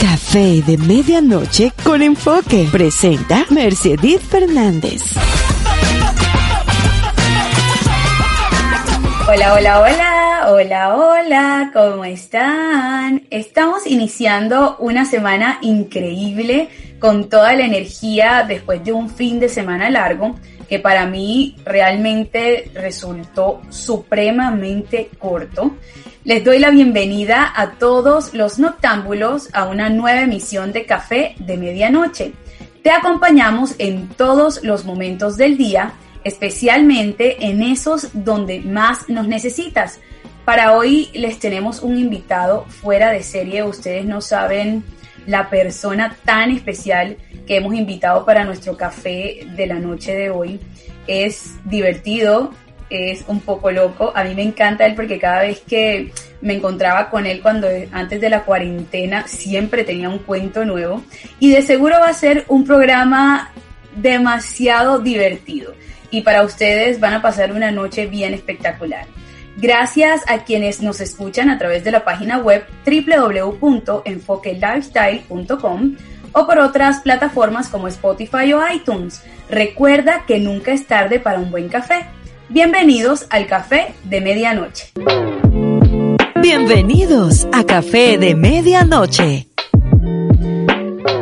Café de medianoche con enfoque. Presenta Mercedes Fernández. Hola, hola, hola, hola, hola, ¿cómo están? Estamos iniciando una semana increíble con toda la energía después de un fin de semana largo que para mí realmente resultó supremamente corto. Les doy la bienvenida a todos los noctámbulos a una nueva emisión de Café de Medianoche. Te acompañamos en todos los momentos del día, especialmente en esos donde más nos necesitas. Para hoy les tenemos un invitado fuera de serie, ustedes no saben la persona tan especial que hemos invitado para nuestro café de la noche de hoy. Es divertido, es un poco loco. A mí me encanta él porque cada vez que me encontraba con él cuando antes de la cuarentena siempre tenía un cuento nuevo y de seguro va a ser un programa demasiado divertido y para ustedes van a pasar una noche bien espectacular. Gracias a quienes nos escuchan a través de la página web www.enfoquelifestyle.com o por otras plataformas como Spotify o iTunes. Recuerda que nunca es tarde para un buen café. Bienvenidos al Café de Medianoche. Bienvenidos a Café de Medianoche.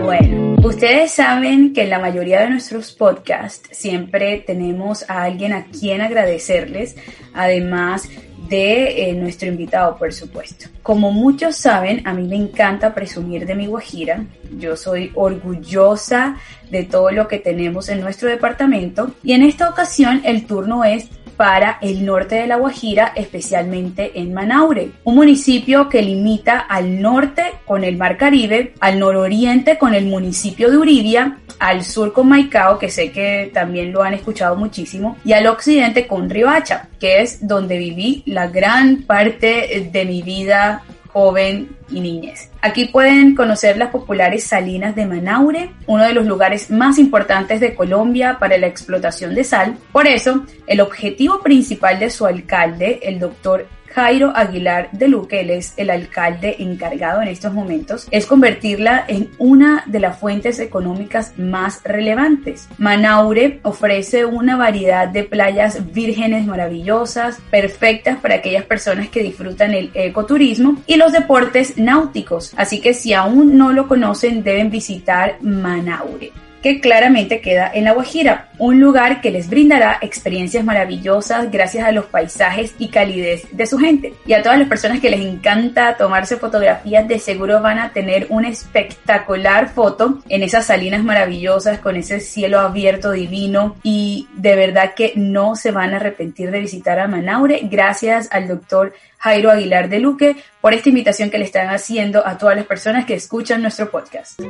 Bueno, ustedes saben que en la mayoría de nuestros podcasts siempre tenemos a alguien a quien agradecerles, además de eh, nuestro invitado, por supuesto. Como muchos saben, a mí me encanta presumir de mi Guajira. Yo soy orgullosa de todo lo que tenemos en nuestro departamento y en esta ocasión el turno es para el norte de La Guajira, especialmente en Manaure, un municipio que limita al norte con el Mar Caribe, al nororiente con el municipio de Uribia, al sur con Maicao, que sé que también lo han escuchado muchísimo, y al occidente con Ribacha, que es donde viví la gran parte de mi vida joven y niñez. Aquí pueden conocer las populares salinas de Manaure, uno de los lugares más importantes de Colombia para la explotación de sal. Por eso, el objetivo principal de su alcalde, el doctor Jairo Aguilar de Luque, es el alcalde encargado en estos momentos, es convertirla en una de las fuentes económicas más relevantes. Manaure ofrece una variedad de playas vírgenes maravillosas, perfectas para aquellas personas que disfrutan el ecoturismo y los deportes náuticos. Así que si aún no lo conocen, deben visitar Manaure que claramente queda en La Guajira, un lugar que les brindará experiencias maravillosas gracias a los paisajes y calidez de su gente. Y a todas las personas que les encanta tomarse fotografías, de seguro van a tener una espectacular foto en esas salinas maravillosas con ese cielo abierto divino y de verdad que no se van a arrepentir de visitar a Manaure gracias al doctor Jairo Aguilar de Luque por esta invitación que le están haciendo a todas las personas que escuchan nuestro podcast.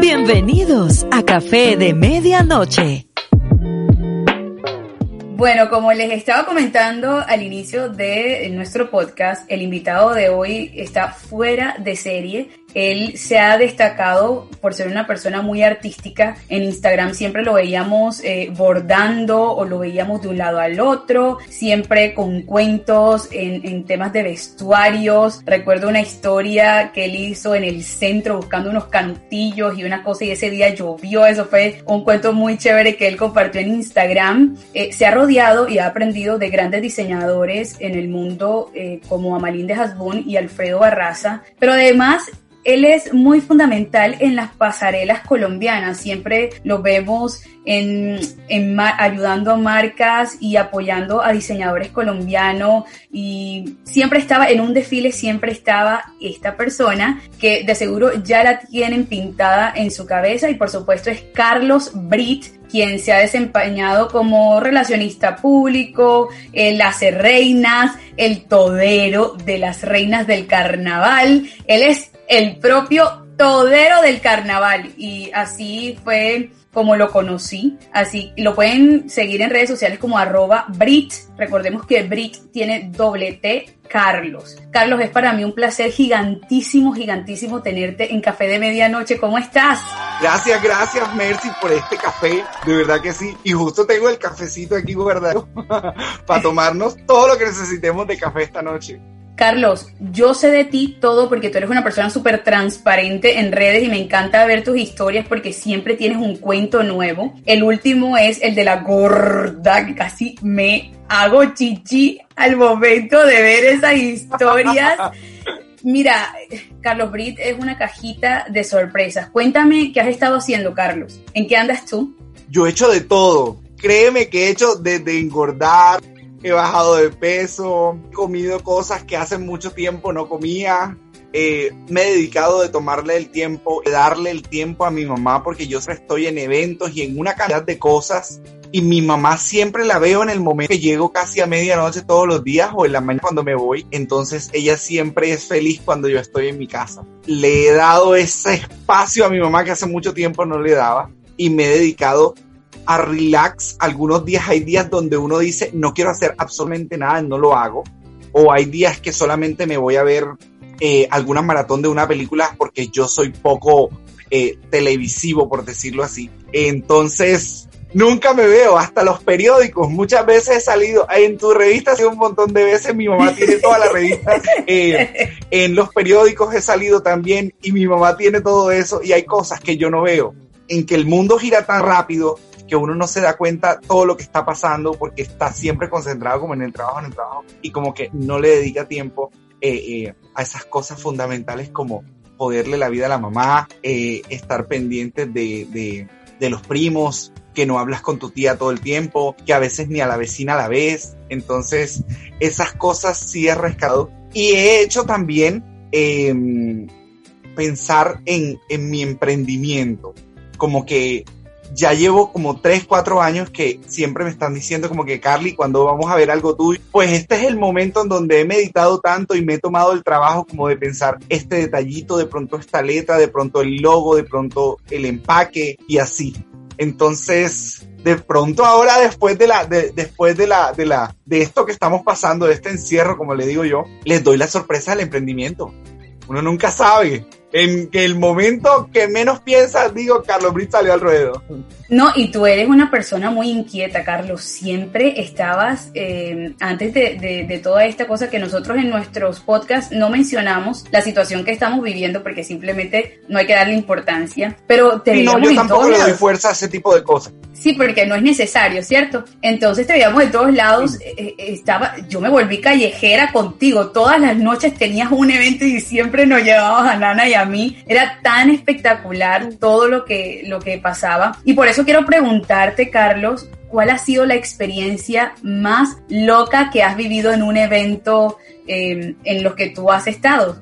Bienvenidos a Café de Medianoche. Bueno, como les estaba comentando al inicio de nuestro podcast, el invitado de hoy está fuera de serie él se ha destacado por ser una persona muy artística. En Instagram siempre lo veíamos eh, bordando o lo veíamos de un lado al otro, siempre con cuentos en, en, temas de vestuarios. Recuerdo una historia que él hizo en el centro buscando unos cantillos y una cosa y ese día llovió. Eso fue un cuento muy chévere que él compartió en Instagram. Eh, se ha rodeado y ha aprendido de grandes diseñadores en el mundo eh, como Amalín de Hasbun y Alfredo Barraza, pero además él es muy fundamental en las pasarelas colombianas. Siempre lo vemos en, ayudando a marcas y apoyando a diseñadores colombianos. Y siempre estaba en un desfile, siempre estaba esta persona que de seguro ya la tienen pintada en su cabeza. Y por supuesto es Carlos Brit, quien se ha desempeñado como relacionista público, el hace reinas, el todero de las reinas del carnaval. Él es el propio todero del carnaval y así fue como lo conocí. Así lo pueden seguir en redes sociales como arroba Brit. Recordemos que Brit tiene doble T Carlos. Carlos, es para mí un placer gigantísimo, gigantísimo tenerte en Café de Medianoche. ¿Cómo estás? Gracias, gracias, Mercy, por este café. De verdad que sí. Y justo tengo el cafecito aquí guardado para tomarnos todo lo que necesitemos de café esta noche. Carlos, yo sé de ti todo porque tú eres una persona súper transparente en redes y me encanta ver tus historias porque siempre tienes un cuento nuevo. El último es el de la gorda, que casi me hago chichi al momento de ver esas historias. Mira, Carlos Brit es una cajita de sorpresas. Cuéntame qué has estado haciendo, Carlos. ¿En qué andas tú? Yo he hecho de todo. Créeme que he hecho desde engordar, he bajado de peso, he comido cosas que hace mucho tiempo no comía. Eh, me he dedicado de tomarle el tiempo, darle el tiempo a mi mamá porque yo estoy en eventos y en una cantidad de cosas y mi mamá siempre la veo en el momento que llego casi a medianoche todos los días o en la mañana cuando me voy. Entonces ella siempre es feliz cuando yo estoy en mi casa. Le he dado ese espacio a mi mamá que hace mucho tiempo no le daba y me he dedicado a relax. Algunos días hay días donde uno dice, no quiero hacer absolutamente nada, no lo hago. O hay días que solamente me voy a ver eh, alguna maratón de una película porque yo soy poco eh, televisivo, por decirlo así. Entonces, nunca me veo, hasta los periódicos. Muchas veces he salido, en tu revista ha un montón de veces, mi mamá tiene toda la revista. Eh, en los periódicos he salido también y mi mamá tiene todo eso y hay cosas que yo no veo. En que el mundo gira tan rápido que uno no se da cuenta todo lo que está pasando porque está siempre concentrado como en el trabajo, en el trabajo y como que no le dedica tiempo eh, eh, a esas cosas fundamentales como poderle la vida a la mamá, eh, estar pendiente de, de, los primos, que no hablas con tu tía todo el tiempo, que a veces ni a la vecina la ves. Entonces, esas cosas sí he rescatado. Y he hecho también em, pensar en, en mi emprendimiento. Como que ya llevo como 3, 4 años que siempre me están diciendo como que Carly, cuando vamos a ver algo tuyo, pues este es el momento en donde he meditado tanto y me he tomado el trabajo como de pensar este detallito, de pronto esta letra, de pronto el logo, de pronto el empaque y así. Entonces, de pronto ahora después de la de, después de la de la de esto que estamos pasando, de este encierro, como le digo yo, les doy la sorpresa del emprendimiento. Uno nunca sabe en que el momento que menos piensas, digo, Carlos Brit salió al ruedo. No, y tú eres una persona muy inquieta, Carlos. Siempre estabas, eh, antes de, de, toda esta cosa que nosotros en nuestros podcasts no mencionamos, la situación que estamos viviendo, porque simplemente no hay que darle importancia. Pero te No, yo tampoco le doy fuerza a ese tipo de cosas. Sí, porque no es necesario, ¿cierto? Entonces te veíamos de todos lados. Eh, eh, estaba, yo me volví callejera contigo. Todas las noches tenías un evento y siempre nos llevabas a Nana y a mí. Era tan espectacular todo lo que, lo que pasaba. Y por eso quiero preguntarte, Carlos, ¿cuál ha sido la experiencia más loca que has vivido en un evento eh, en los que tú has estado?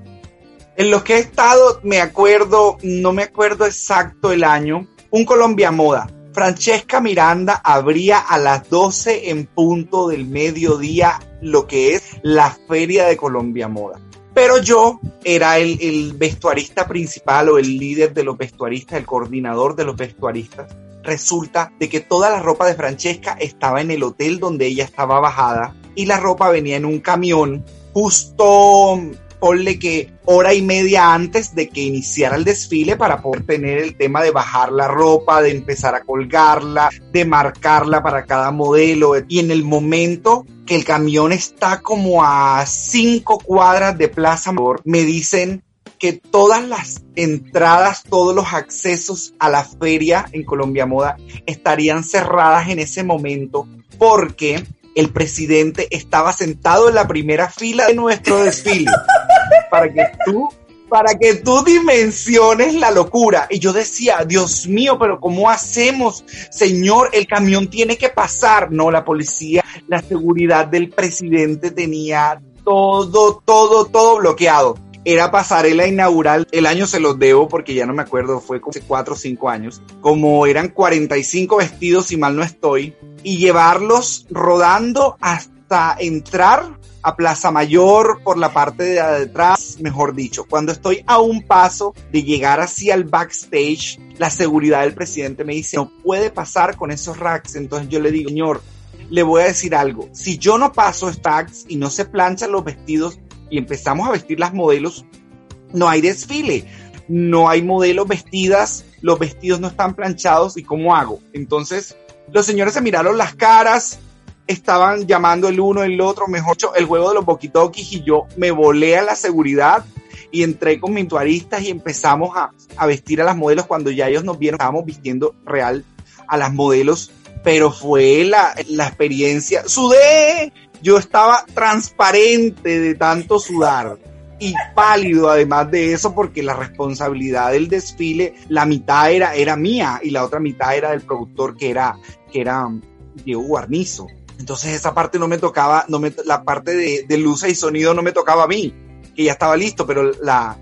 En los que he estado, me acuerdo, no me acuerdo exacto el año, un Colombia Moda. Francesca Miranda abría a las 12 en punto del mediodía lo que es la Feria de Colombia Moda. Pero yo era el, vestuarista principal o el líder de los vestuaristas, el coordinador de los vestuaristas. Resulta de que toda la ropa de Francesca estaba en el hotel donde ella estaba bajada y la ropa venía en un camión justo ponle que hora y media antes de que iniciara el desfile para poder tener el tema de bajar la ropa, de empezar a colgarla, de marcarla para cada modelo. Y en el momento que el camión está como a cinco cuadras de Plaza Mayor, me dicen que todas las entradas, todos los accesos a la feria en Colombia Moda estarían cerradas en ese momento porque el presidente estaba sentado en la primera fila de nuestro desfile. para que tú para que tú dimensiones la locura. Y yo decía, Dios mío, pero ¿cómo hacemos? Señor, el camión tiene que pasar. No, la policía, la seguridad del presidente tenía todo, todo, todo bloqueado. era pasarela inaugural. El año se los debo porque ya no me acuerdo, fue como hace 4 o 5 años. Como eran 45 vestidos, si mal no estoy, y llevarlos rodando hasta entrar a Plaza Mayor por la parte de atrás, mejor dicho. Cuando estoy a un paso de llegar hacia el backstage, la seguridad del presidente me dice, no puede pasar con esos racks. Entonces yo le digo, señor, le voy a decir algo. Si yo no paso stacks y no se planchan los vestidos y empezamos a vestir las modelos, no hay desfile. No hay modelos vestidas, los vestidos no están planchados y cómo hago. Entonces, los señores se miraron las caras, estaban llamando el uno el otro, mejor dicho, el juego de los boquitokis y yo me volé a la seguridad y entré con mis tuaristas y empezamos a, vestir a las modelos cuando ya ellos nos vieron, estábamos vistiendo real a las modelos, pero fue la, la experiencia, sudé, yo estaba transparente de tanto sudar y pálido además de eso porque la responsabilidad del desfile la mitad era era mía y la otra mitad era del productor que era que era Diego Guarnizo entonces esa parte no me tocaba no me, la parte de, luces y sonido no me tocaba a mí que ya estaba listo pero la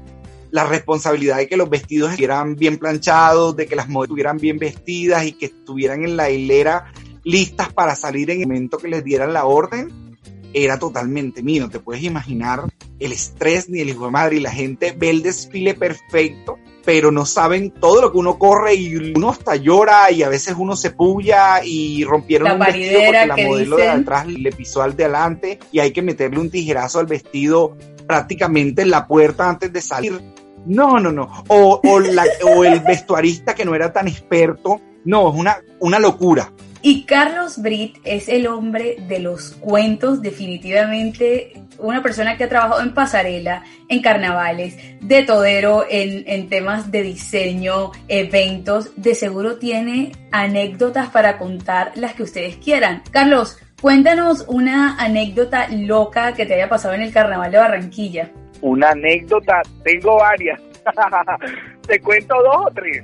la responsabilidad de que los vestidos estuvieran bien planchados, de que las modelos estuvieran bien vestidas y que estuvieran en la hilera listas para salir en el momento que les dieran la orden, era totalmente mío. Te puedes imaginar el estrés ni el hijo de madre y la gente ve el desfile perfecto, pero no saben todo lo que uno corre y uno hasta llora y a veces uno se puya y rompieron La un vestido porque la modelo de atrás le pisó al de adelante y hay que meterle un tijerazo al vestido prácticamente en la puerta antes de salir. No, no, no. O, o, la- o el vestuarista que no era tan experto. No, es una, una locura. Y Carlos Brit es el hombre de los cuentos, definitivamente una persona que ha trabajado en pasarela, en carnavales, de todero, en, en temas de diseño, eventos. De seguro tiene anécdotas para contar las que ustedes quieran. Carlos, cuéntanos una anécdota loca que te haya pasado en el carnaval de Barranquilla. Una anécdota, tengo varias. Te cuento dos o tres.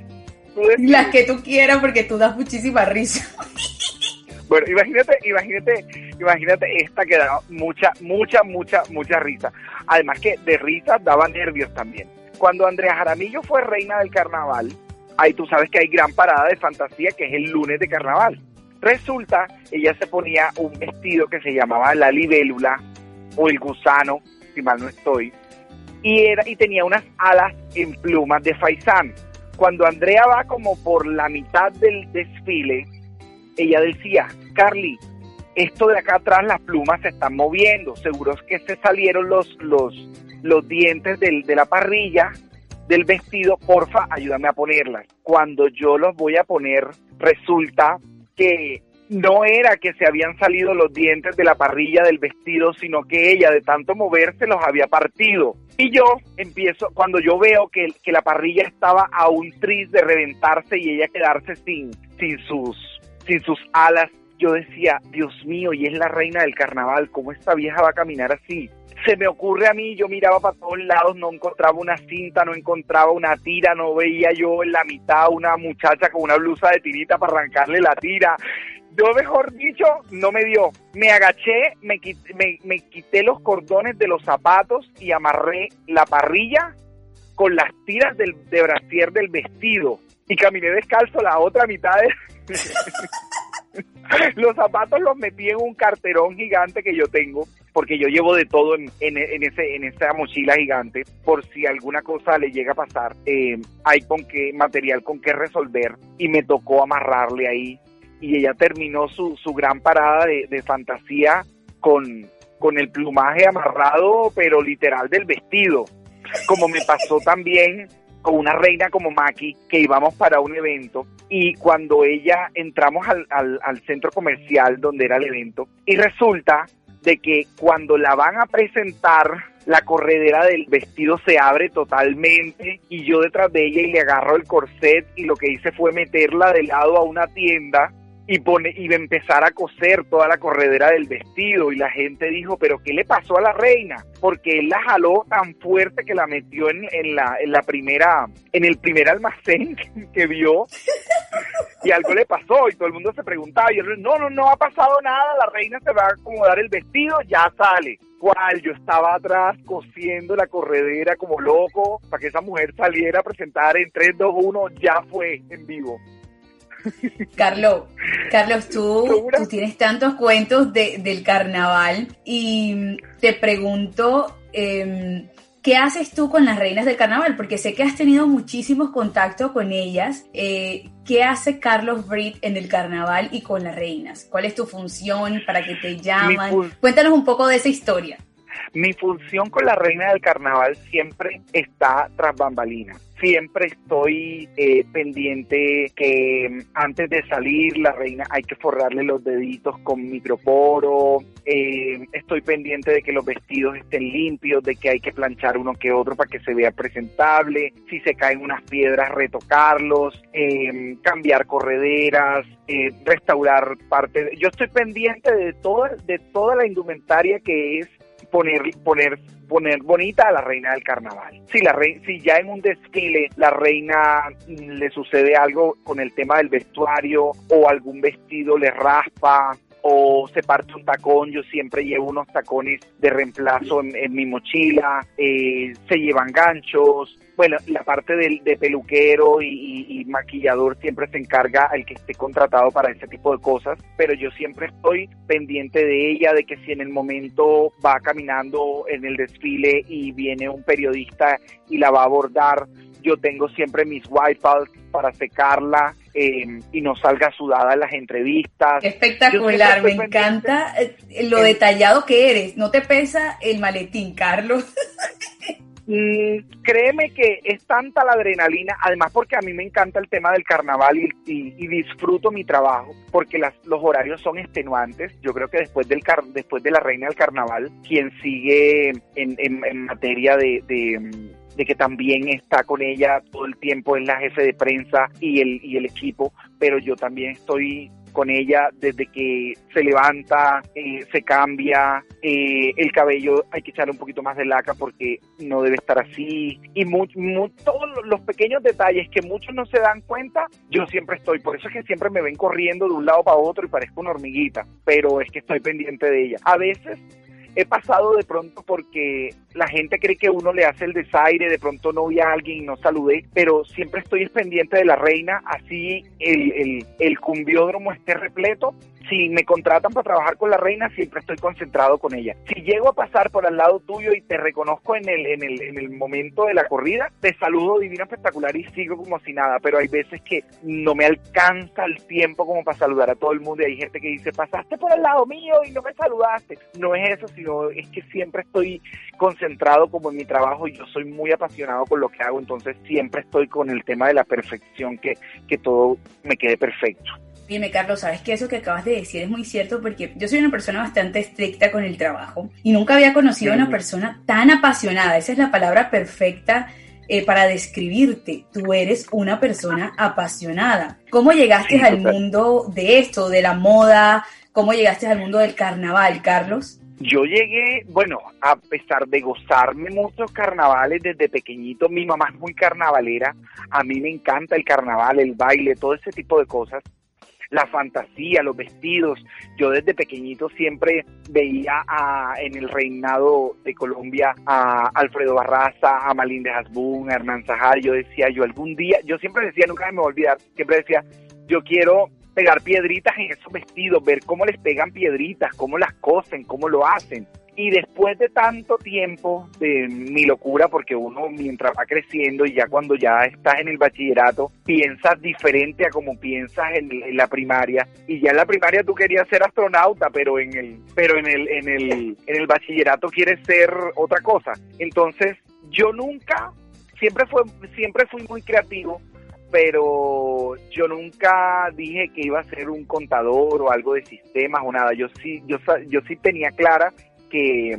Las que tú quieras porque tú das muchísima risa. Bueno, imagínate, imagínate, imagínate esta que da mucha, mucha, mucha, mucha risa. Además que de risa daba nervios también. Cuando Andrea Jaramillo fue reina del carnaval, ahí tú sabes que hay gran parada de fantasía que es el lunes de carnaval. Resulta, ella se ponía un vestido que se llamaba la libélula o el gusano, si mal no estoy, y era y tenía unas alas en plumas de faisán. Cuando Andrea va como por la mitad del desfile, ella decía, Carly, esto de acá atrás las plumas se están moviendo, seguro es que se salieron los, los, los dientes de la parrilla del vestido, porfa, ayúdame a ponerlas. Cuando yo los voy a poner, resulta que no era que se habían salido los dientes de la parrilla del vestido, sino que ella de tanto moverse los había partido. Y yo empiezo, cuando yo veo que, que la parrilla estaba a un de reventarse y ella quedarse sin, sin sus sin sus alas, yo decía, Dios mío, y es la reina del carnaval, ¿cómo esta vieja va a caminar así? Se me ocurre a mí, yo miraba para todos lados, no encontraba una cinta, no encontraba una tira, no veía yo en la mitad una muchacha con una blusa de tirita para arrancarle la tira. Yo, mejor dicho, no me dio. Me agaché, me me, me quité los cordones de los zapatos y amarré la parrilla con las tiras del, de brasier del vestido y caminé descalzo la otra mitad de... los zapatos los metí en un carterón gigante que yo tengo porque yo llevo de todo en, en, en ese en esa mochila gigante por si alguna cosa le llega a pasar eh, hay con qué material con qué resolver y me tocó amarrarle ahí y ella terminó su, su gran parada de, de fantasía con, con el plumaje amarrado pero literal del vestido. Como me pasó también con una reina como Maki, que íbamos para un evento, y cuando ella entramos al, al, al centro comercial donde era el evento, y resulta de que cuando la van a presentar, la corredera del vestido se abre totalmente y yo detrás de ella y le agarro el corset y lo que hice fue meterla de lado a una tienda y pone y empezar a coser toda la corredera del vestido y la gente dijo pero qué le pasó a la reina porque él la jaló tan fuerte que la metió en, en la en la primera en el primer almacén que, vio y algo le pasó y todo el mundo se preguntaba y yo no, no, no ha pasado nada, la reina se va a acomodar el vestido, ya sale. ¿Cuál? Yo estaba atrás cosiendo la corredera como loco para que esa mujer saliera a presentar en 3, 2, 1, ya fue en vivo. Carlos, Carlos, tú, tú tienes tantos cuentos de, del carnaval y te pregunto, eh, ¿Qué haces tú con las reinas del carnaval? Porque sé que has tenido muchísimos contactos con ellas. Eh, ¿Qué hace Carlos Britt en el carnaval y con las reinas? ¿Cuál es tu función? ¿Para qué te llaman? Cuéntanos un poco de esa historia. Mi función con la reina del carnaval siempre está tras bambalinas. Siempre estoy eh, pendiente que mm, antes de salir la reina hay que forrarle los deditos con microporo, eh, estoy pendiente de que los vestidos estén limpios, de que hay que planchar uno que otro para que se vea presentable, si se caen unas piedras retocarlos, eh, cambiar correderas, restaurar parte, yo estoy pendiente de toda, de toda la indumentaria que es poner, poner, poner bonita a la reina del carnaval. Si, la si ya en un desfile la reina le sucede algo con el tema del vestuario o algún vestido le raspa o se parte un tacón, yo siempre llevo unos tacones de reemplazo en, mi mochila, eh, se llevan ganchos, bueno, la parte del, de peluquero y, maquillador siempre se encarga el que esté contratado para ese tipo de cosas, pero yo siempre estoy pendiente de ella, de que si en el momento va caminando en el desfile y viene un periodista y la va a abordar, yo tengo siempre mis wipeouts para secarla eh, y no salga sudada en las entrevistas. Espectacular, me encanta eh, lo detallado que eres. ¿No te pesa el maletín, Carlos? Mm, créeme que es tanta la adrenalina, además porque a mí me encanta el tema del carnaval y, disfruto mi trabajo, porque las, los horarios son extenuantes. Yo creo que después, del después de la reina del carnaval, quien sigue en, en, materia de, de que también está con ella todo el tiempo en la jefe de prensa y el, y el equipo, pero yo también estoy con ella desde que se levanta, eh, se cambia, eh, el cabello hay que echarle un poquito más de laca porque no debe estar así y todos los pequeños detalles que muchos no se dan cuenta, yo siempre estoy, por eso es que siempre me ven corriendo de un lado para otro y parezco una hormiguita, pero es que estoy pendiente de ella. A veces he pasado de pronto porque la gente cree que uno le hace el desaire, de pronto no vi a alguien y no saludé, pero siempre estoy pendiente de la reina, así el, el, el cumbiódromo esté repleto, si me contratan para trabajar con la reina, siempre estoy concentrado con ella. Si llego a pasar por al lado tuyo y te reconozco en el, en el, en el momento de la corrida, te saludo divino espectacular y sigo como si nada, pero hay veces que no me alcanza el tiempo como para saludar a todo el mundo y hay gente que dice, pasaste por al lado mío y no me saludaste. No es eso, sino es que siempre estoy concentrado como en mi trabajo yo soy muy apasionado con lo que hago, entonces siempre estoy con el tema de la perfección, que, que todo me quede perfecto. Dime, Carlos, sabes que eso que acabas de decir es muy cierto porque yo soy una persona bastante estricta con el trabajo y nunca había conocido a una persona tan apasionada. Esa es la palabra perfecta eh, para describirte. Tú eres una persona apasionada. ¿Cómo llegaste al mundo de esto, de la moda? ¿Cómo llegaste al mundo del carnaval, Carlos? Yo llegué, bueno, a pesar de gozarme muchos carnavales desde pequeñito, mi mamá es muy carnavalera, a mí me encanta el carnaval, el baile, todo ese tipo de cosas la fantasía, los vestidos. Yo desde pequeñito siempre veía a, en el reinado de Colombia a Alfredo Barraza, a Malín de Hasbun, a Hernán Zahar. Yo decía, yo algún día, yo siempre decía, nunca me voy a olvidar, siempre decía, yo quiero pegar piedritas en esos vestidos, ver cómo les pegan piedritas, cómo las cosen, cómo lo hacen. Y después de tanto tiempo de mi locura, porque uno mientras va creciendo y ya cuando ya estás en el bachillerato, piensas diferente a como piensas en, la primaria. Y ya en la primaria tú querías ser astronauta, pero en el, pero en el, en el, en el bachillerato quieres ser otra cosa. Entonces, yo nunca, siempre fue, siempre fui muy creativo, pero yo nunca dije que iba a ser un contador o algo de sistemas o nada. Yo sí, yo, yo sí tenía clara que,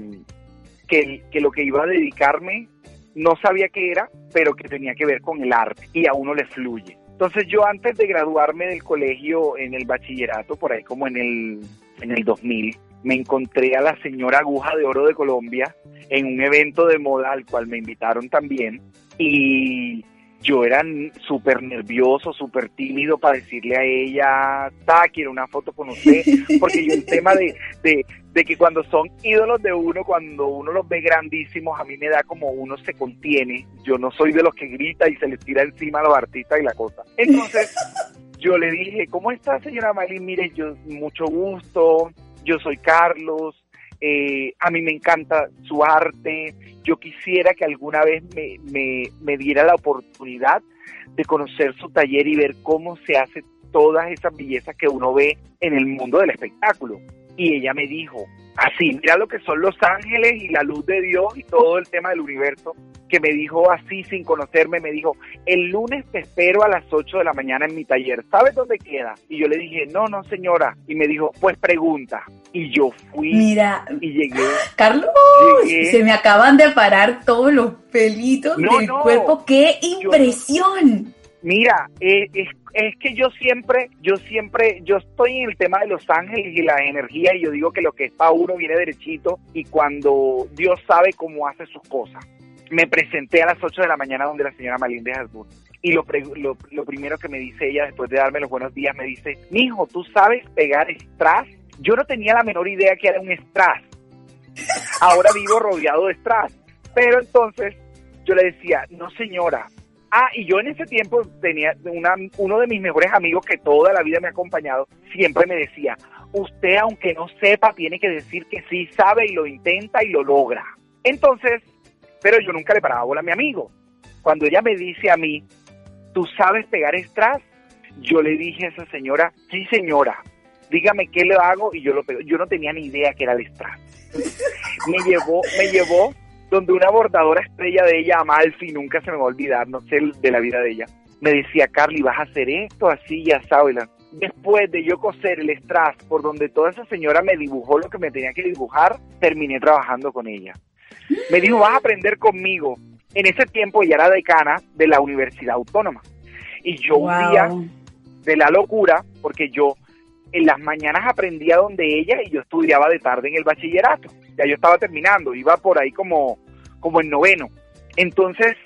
que, lo que iba a dedicarme no sabía qué era, pero que tenía que ver con el arte y a uno le fluye. Entonces yo antes de graduarme del colegio en el bachillerato, por ahí como en el, en el 2000, me encontré a la señora Aguja de Oro de Colombia en un evento de moda al cual me invitaron también y yo era súper nervioso, súper tímido para decirle a ella, ta, quiero una foto con usted, porque yo el tema de, de, de que cuando son ídolos de uno, cuando uno los ve grandísimos, a mí me da como uno se contiene, yo no soy de los que grita y se les tira encima a los artistas y la cosa. Entonces, yo le dije, ¿cómo está señora Malin? Mire, yo, mucho gusto, yo soy Carlos, eh, a mí me encanta su arte, yo quisiera que alguna vez me, me, me diera la oportunidad de conocer su taller y ver cómo se hace todas esas bellezas que uno ve en el mundo del espectáculo. Y ella me dijo, así, mira lo que son los ángeles y la luz de Dios y todo el tema del universo, que me dijo así sin conocerme, me dijo, el lunes te espero a las 8 de la mañana en mi taller, ¿sabes dónde queda? Y yo le dije, no, no señora, y me dijo, pues pregunta. Y yo fui Mira, y llegué. Carlos, Llegué. se me acaban de parar todos los pelitos No, del no, cuerpo. ¡Qué yo impresión! Mira, eh, es, es que yo siempre, yo siempre, yo estoy en el tema de los ángeles y la energía y yo digo que lo que es para uno viene derechito y cuando Dios sabe cómo hace sus cosas. Me presenté a las 8 de la mañana donde la señora Malín de Hasbun y lo, pre- lo, lo primero que me dice ella después de darme los buenos días me dice, mijo, ¿tú sabes pegar strass? Yo no tenía la menor idea que era un strass. Ahora vivo rodeado de strass. Pero entonces yo le decía, no señora, Ah, y yo en ese tiempo tenía una, uno de mis mejores amigos que toda la vida me ha acompañado, siempre me decía, usted aunque no sepa, tiene que decir que sí sabe y lo intenta y lo logra. Entonces, pero yo nunca le paraba bola a mi amigo. Cuando ella me dice a mí, ¿tú sabes pegar strass? Yo le dije a esa señora, sí señora, dígame qué le hago y yo lo pego. Yo no tenía ni idea que era el strass. Me llevó, me llevó donde una bordadora estrella de ella, Amalfi, nunca se me va a olvidar, no sé de la vida de ella, me decía, Carly, vas a hacer esto así, ya sabes. Después de yo coser el strass por donde toda esa señora me dibujó lo que me tenía que dibujar, terminé trabajando con ella. Me dijo, vas a aprender conmigo. En ese tiempo ella era decana de la Universidad Autónoma. Y yo un día Wow. de la locura, porque yo en las mañanas aprendía donde ella y yo estudiaba de tarde en el bachillerato. Ya yo estaba terminando, iba por ahí como, como en noveno. Entonces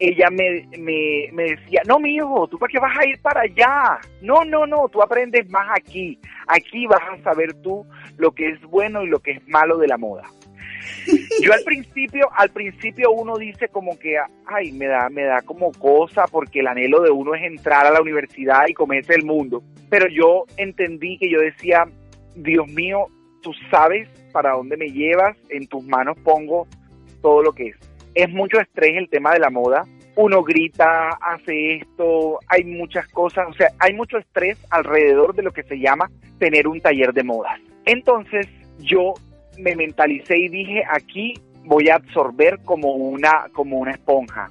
ella me, me, me decía, no, mi hijo, ¿tú para qué vas a ir para allá? No, no, no, tú aprendes más aquí. Aquí vas a saber tú lo que es bueno y lo que es malo de la moda. Yo al principio, al principio uno dice como que, ay, me da, me da como cosa porque el anhelo de uno es entrar a la universidad y comerse el mundo. Pero yo entendí que yo decía, Dios mío, tú sabes para dónde me llevas, en tus manos pongo todo lo que es. Es mucho estrés el tema de la moda. Uno grita, hace esto, hay muchas cosas, o sea, hay mucho estrés alrededor de lo que se llama tener un taller de modas. Entonces, yo me mentalicé y dije, aquí voy a absorber como una, como una esponja.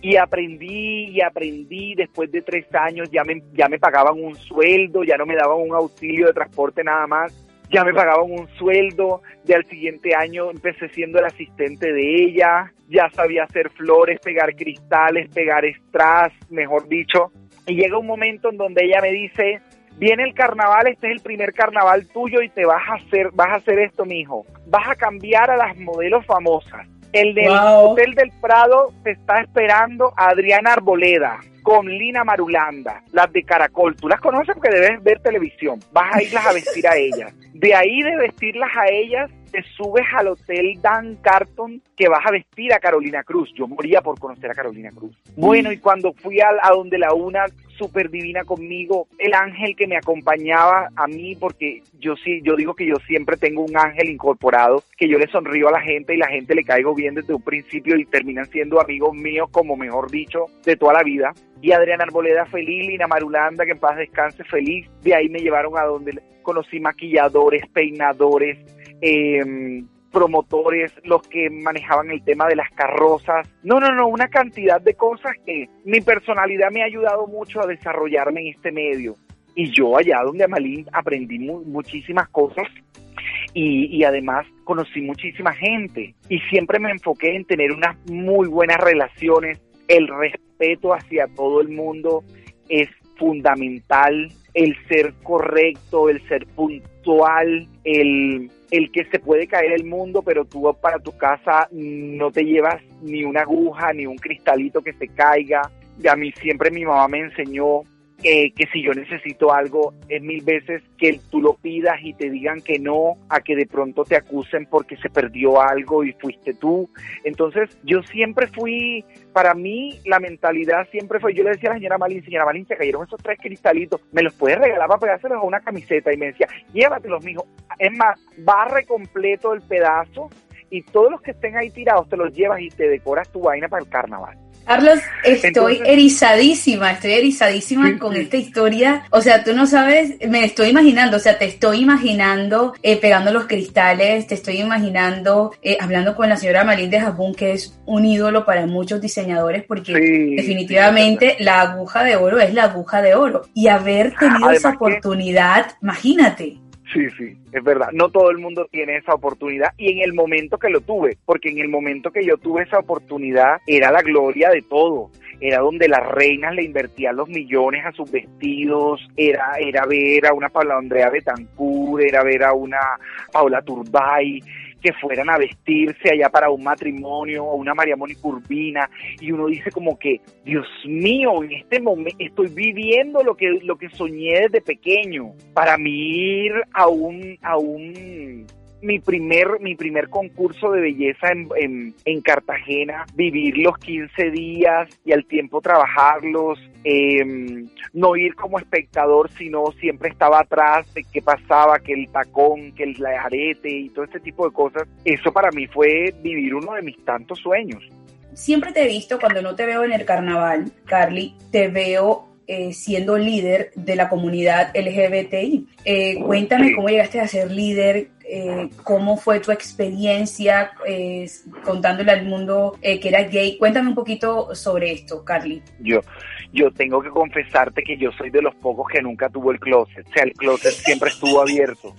Y aprendí y aprendí, después de tres años ya me, ya me pagaban un sueldo, ya no me daban un auxilio de transporte nada más, ya me pagaban un sueldo, ya al siguiente año empecé siendo el asistente de ella, ya sabía hacer flores, pegar cristales, pegar strass, mejor dicho. Y llega un momento en donde ella me dice, viene el carnaval, este es el primer carnaval tuyo y te vas a hacer, vas a hacer esto, mijo. Vas a cambiar a las modelos famosas. El del Wow. Hotel del Prado te está esperando a Adriana Arboleda con Lina Marulanda, las de Caracol. Tú las conoces porque debes ver televisión. Vas a irlas a vestir a ellas. De ahí de vestirlas a ellas, te subes al Hotel Dan Carton que vas a vestir a Carolina Cruz. Yo moría por conocer a Carolina Cruz. Bueno, y cuando fui a, a donde la una súper divina conmigo, el ángel que me acompañaba a mí, porque yo sí, yo digo que yo siempre tengo un ángel incorporado, que yo le sonrío a la gente y la gente le caigo bien desde un principio y terminan siendo amigos míos, como mejor dicho, de toda la vida. Y Adriana Arboleda feliz, Lina Marulanda, que en paz descanse feliz. De ahí me llevaron a donde conocí maquilladores, peinadores, eh, promotores, los que manejaban el tema de las carrozas. No, no, no, una cantidad de cosas que mi personalidad me ha ayudado mucho a desarrollarme en este medio. Y yo allá donde Amalín aprendí mu- muchísimas cosas y, y además conocí muchísima gente. Y siempre me enfoqué en tener unas muy buenas relaciones. El respeto hacia todo el mundo es fundamental. El ser correcto, el ser puntual ritual, el, el que se puede caer el mundo, pero tú para tu casa no te llevas ni una aguja, ni un cristalito que se caiga. Y a mí siempre mi mamá me enseñó que si yo necesito algo es mil veces que tú lo pidas y te digan que no, a que de pronto te acusen porque se perdió algo y fuiste tú. Entonces yo siempre fui, para mí la mentalidad siempre fue, yo le decía a la señora Malin, señora Malin, se cayeron esos tres cristalitos, me los puedes regalar para pegárselos a una camiseta y me decía, llévatelos, mijo. Es más, barre completo el pedazo y todos los que estén ahí tirados te los llevas y te decoras tu vaina para el carnaval. Carlos, estoy erizadísima, estoy erizadísima con esta historia. O sea, tú no sabes, me estoy imaginando, o sea, te estoy imaginando eh, pegando los cristales, te estoy imaginando eh, hablando con la señora Malín de Japón, que es un ídolo para muchos diseñadores, porque definitivamente la aguja de oro es la aguja de oro. Y haber tenido esa oportunidad, imagínate. Sí, sí, es verdad. No todo el mundo tiene esa oportunidad y en el momento que lo tuve, porque en el momento que yo tuve esa oportunidad era la gloria de todo. Era donde las reinas le invertían los millones a sus vestidos, era, era ver a una Paula Andrea Betancourt, era ver a una Paula Turbay, que fueran a vestirse allá para un matrimonio o una María Mónica Urbina y uno dice como que Dios mío en este momento estoy viviendo lo que lo que soñé desde pequeño para mí ir a un a un mi primer, mi primer concurso de belleza en, en, Cartagena, vivir los 15 días y al tiempo trabajarlos, em, no ir como espectador, sino siempre estaba atrás de qué pasaba, que el tacón, que el arete y todo este tipo de cosas. Eso para mí fue vivir uno de mis tantos sueños. Siempre te he visto cuando no te veo en el carnaval, Carly, te veo eh, siendo líder de la comunidad LGBTI. Eh, cuéntame cómo llegaste a ser líder, eh, cómo fue tu experiencia contándole al mundo que eras gay. Cuéntame un poquito sobre esto, Carly. Yo, yo tengo que confesarte que yo soy de los pocos que nunca tuvo el closet. O sea, el closet siempre estuvo abierto.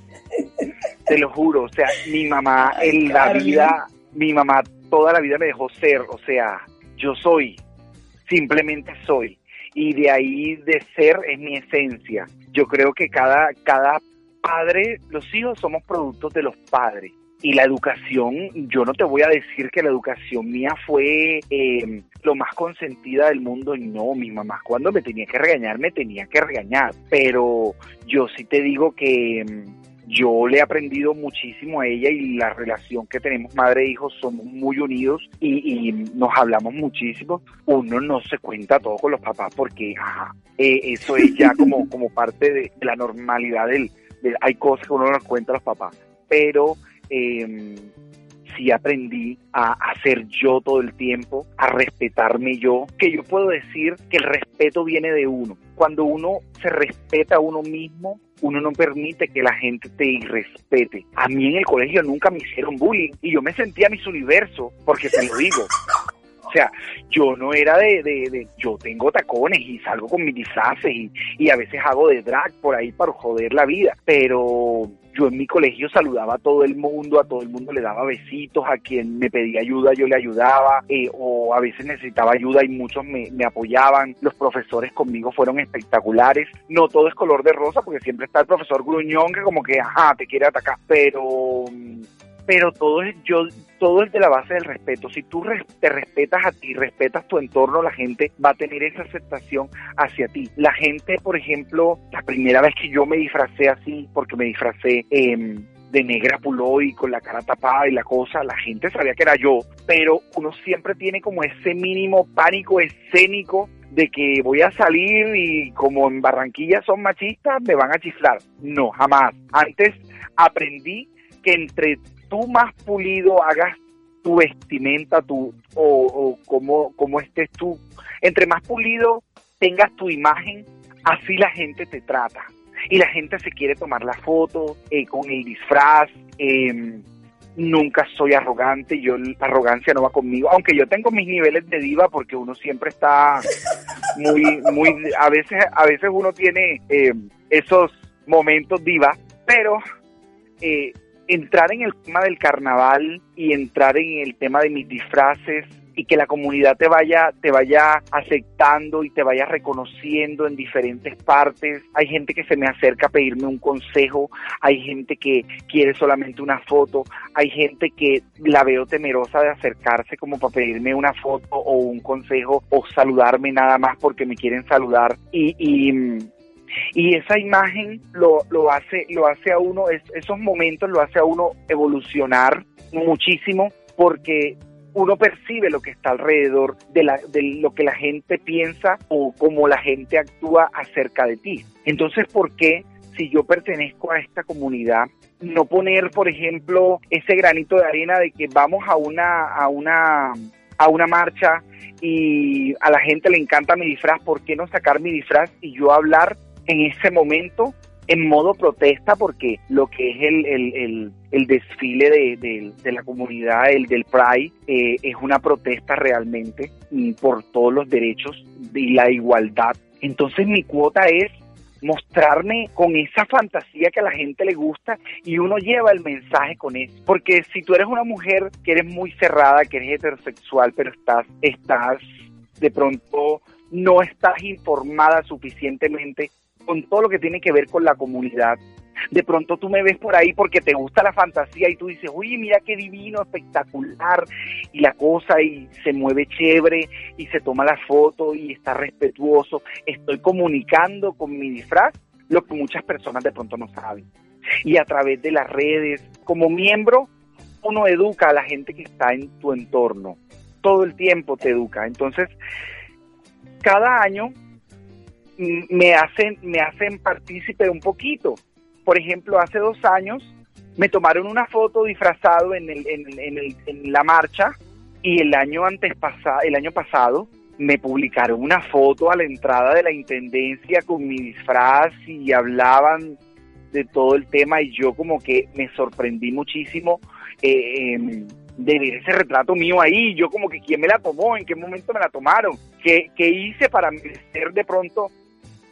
Te lo juro. O sea, mi mamá en la vida, mi mamá toda la vida me dejó ser. O sea, yo soy, simplemente soy y de ahí de ser es mi esencia. Yo creo que cada, cada padre, los hijos somos productos de los padres. Y la educación, yo no te voy a decir que la educación mía fue eh, lo más consentida del mundo, no, mi mamá cuando me tenía que regañar, me tenía que regañar, pero yo sí te digo que yo le he aprendido muchísimo a ella y la relación que tenemos madre e hijo somos muy unidos y, nos hablamos muchísimo. Uno no se cuenta todo con los papás porque eh, eso es ya como, como parte de, la normalidad del, hay cosas que uno no cuenta a los papás, pero eh, sí aprendí a hacer yo todo el tiempo, a respetarme yo, que yo puedo decir que el respeto viene de uno. Cuando uno se respeta a uno mismo, uno no permite que la gente te irrespete. A mí en el colegio nunca me hicieron bullying y yo me sentía mis universo, porque te lo digo. O sea, yo no era de, de, yo tengo tacones y salgo con mis disfraces y, y a veces hago de drag por ahí para joder la vida, pero yo en mi colegio saludaba a todo el mundo, a todo el mundo le daba besitos, a quien me pedía ayuda yo le ayudaba, eh, o a veces necesitaba ayuda y muchos me, me, apoyaban. Los profesores conmigo fueron espectaculares. No todo es color de rosa, porque siempre está el profesor gruñón que como que, ajá, te quiere atacar, pero pero todo es yo todo es de la base del respeto. Si tú te respetas a ti, respetas tu entorno, la gente va a tener esa aceptación hacia ti. La gente, por ejemplo, la primera vez que yo me disfracé así, porque me disfracé em, de negra puló y con la cara tapada y la cosa, la gente sabía que era yo, pero uno siempre tiene como ese mínimo pánico escénico de que voy a salir y como en Barranquilla son machistas, me van a chiflar. No, jamás. Antes aprendí que entre tú más pulido hagas tu vestimenta, tu, o, como estés tú, entre más pulido tengas tu imagen, así la gente te trata. Y la gente se quiere tomar la foto eh, con el disfraz. Em, nunca soy arrogante, yo la arrogancia no va conmigo, aunque yo tengo mis niveles de diva porque uno siempre está muy, muy, a veces, a veces uno tiene em, esos momentos diva, pero eh, entrar en el tema del carnaval y entrar en el tema de mis disfraces y que la comunidad te vaya, te vaya aceptando y te vaya reconociendo en diferentes partes. Hay gente que se me acerca a pedirme un consejo, hay gente que quiere solamente una foto, hay gente que la veo temerosa de acercarse como para pedirme una foto o un consejo o saludarme nada más porque me quieren saludar y, y y esa imagen lo, lo hace lo hace a uno esos momentos lo hace a uno evolucionar muchísimo porque uno percibe lo que está alrededor de, la, de lo que la gente piensa o cómo la gente actúa acerca de ti. Entonces, ¿por qué si yo pertenezco a esta comunidad, no poner, por ejemplo, ese granito de arena de que vamos a una, a una, a una marcha y a la gente le encanta mi disfraz, ¿por qué no sacar mi disfraz y yo hablar en ese momento en modo protesta porque lo que es el, el, el, desfile de, de, la comunidad, el del Pride, eh, es una protesta realmente por todos los derechos y la igualdad. Entonces mi cuota es mostrarme con esa fantasía que a la gente le gusta y uno lleva el mensaje con eso. Porque si tú eres una mujer que eres muy cerrada, que eres heterosexual, pero estás, estás de pronto no estás informada suficientemente con todo lo que tiene que ver con la comunidad. De pronto tú me ves por ahí porque te gusta la fantasía y tú dices, uy, mira qué divino, espectacular, y la cosa, y se mueve chévere, y se toma la foto, y está respetuoso. Estoy comunicando con mi disfraz lo que muchas personas de pronto no saben. Y a través de las redes, como miembro, uno educa a la gente que está en tu entorno. Todo el tiempo te educa. Entonces, cada año me hacen, me hacen partícipe un poquito. Por ejemplo, hace dos años me tomaron una foto disfrazado en, el, en, el, en la marcha y el año antes pasado, el año pasado me publicaron una foto a la entrada de la intendencia con mi disfraz y hablaban de todo el tema y yo como que me sorprendí muchísimo eh, em, de ver ese retrato mío ahí, yo como que quién me la tomó, en qué momento me la tomaron, qué, qué hice para merecer de pronto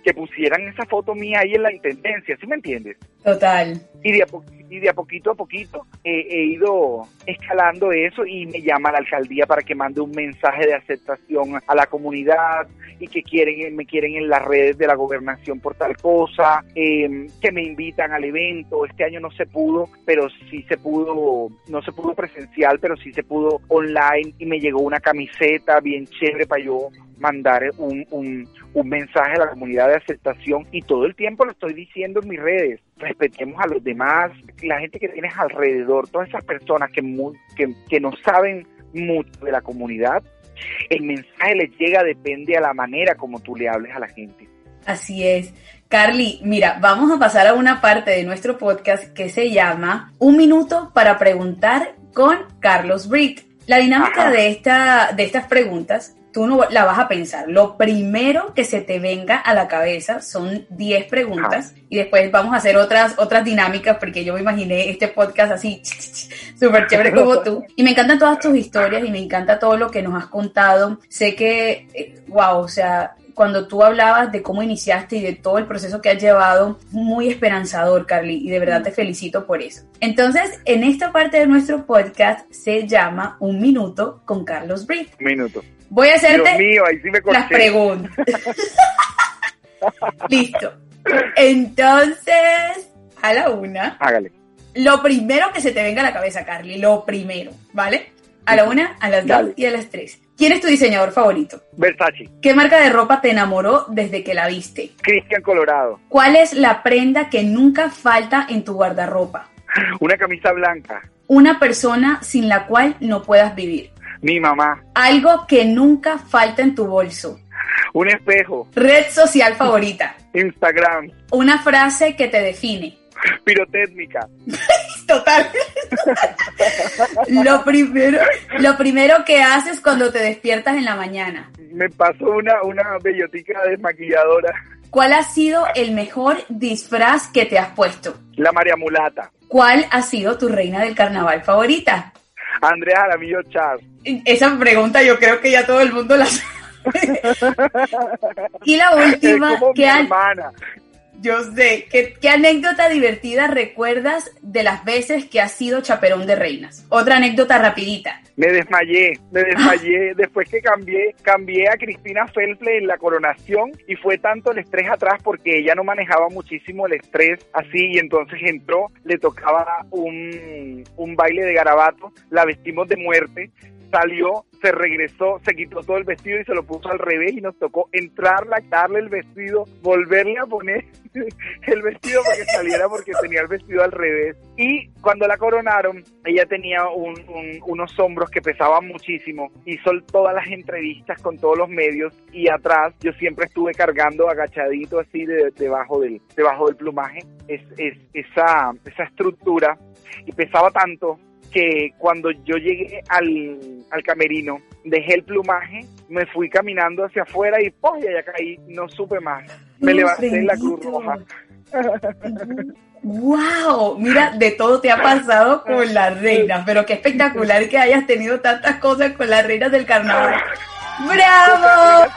que pusieran esa foto mía ahí en la intendencia, ¿sí me entiendes? Total. Y de a, y de a poquito a poquito he ido escalando eso y me llama la alcaldía para que mande un mensaje de aceptación a la comunidad y que quieren me quieren en las redes de la gobernación por tal cosa, em, que me invitan al evento. Este año no se pudo, pero sí se pudo, no se pudo presencial, pero sí se pudo online y me llegó una camiseta bien chévere para yo mandar un, un, un mensaje a la comunidad de aceptación y todo el tiempo lo estoy diciendo en mis redes. Respetemos a los demás, la gente que tienes alrededor, todas esas personas que, que, que no saben mucho de la comunidad, el mensaje les llega depende a la manera como tú le hables a la gente. Así es. Carly, mira, vamos a pasar a una parte de nuestro podcast que se llama Un minuto para preguntar con Carlos Britt. La dinámica de, esta, de estas preguntas tú no la vas a pensar. Lo primero que se te venga a la cabeza son 10 preguntas y después vamos a hacer otras, otras dinámicas porque yo me imaginé este podcast así, súper chévere como tú. Y me encantan todas tus historias y me encanta todo lo que nos has contado. Sé que, wow, eh, o sea, cuando tú hablabas de cómo iniciaste y de todo el proceso que has llevado, muy esperanzador, Carly, y de verdad te felicito por eso. Entonces, en esta parte de nuestro podcast se llama Un Minuto con Carlos Britt. Un minuto. Voy a hacerte las preguntas. Listo. Entonces, a la una. Hágale. Lo primero que se te venga a la cabeza, Carly, lo primero, ¿vale? A la una, a las dos y a las tres. ¿Quién es tu diseñador favorito? Versace. ¿Qué marca de ropa te enamoró desde que la viste? Cristian Colorado. ¿Cuál es la prenda que nunca falta en tu guardarropa? Una camisa blanca. Una persona sin la cual no puedas vivir. Mi mamá. Algo que nunca falta en tu bolso. Un espejo. Red social favorita. Instagram. Una frase que te define. Pirotécnica. Total. lo primero, lo primero que haces cuando te despiertas en la mañana. Me pasó una, una bellotica desmaquilladora. ¿Cuál ha sido el mejor disfraz que te has puesto? La María Mulata. ¿Cuál ha sido tu reina del carnaval favorita? Andrea Jaramillo Char. Esa pregunta yo creo que ya todo el mundo la sabe. y la última, que hermana. Yo sé. ¿Qué, ¿Qué, anécdota divertida recuerdas de las veces que has sido chaperón de reinas? Otra anécdota rapidita. Me desmayé, me desmayé. Después que cambié, cambié a Cristina Felple en la coronación y fue tanto el estrés atrás porque ella no manejaba muchísimo el estrés así y entonces entró, le tocaba un, un baile de garabato, la vestimos de muerte, salió, se regresó, se quitó todo el vestido y se lo puso al revés y nos tocó entrarla, darle el vestido, volverle a poner el vestido para que saliera porque tenía el vestido al revés. Y cuando la coronaron, ella tenía unos hombros que pesaban muchísimo. Hizo todas las entrevistas con todos los medios y atrás yo siempre estuve cargando agachadito así debajo, del, debajo del plumaje es, esa, esa estructura y pesaba tanto que cuando yo llegué al, al, camerino, dejé el plumaje, me fui caminando hacia afuera y ¡pues! ya caí, no supe más. Me levanté en la Cruz Roja. ¡Wow! Mira, de todo te ha pasado con la reina, pero qué espectacular que hayas tenido tantas cosas con las reinas del carnaval. ¡Bravo!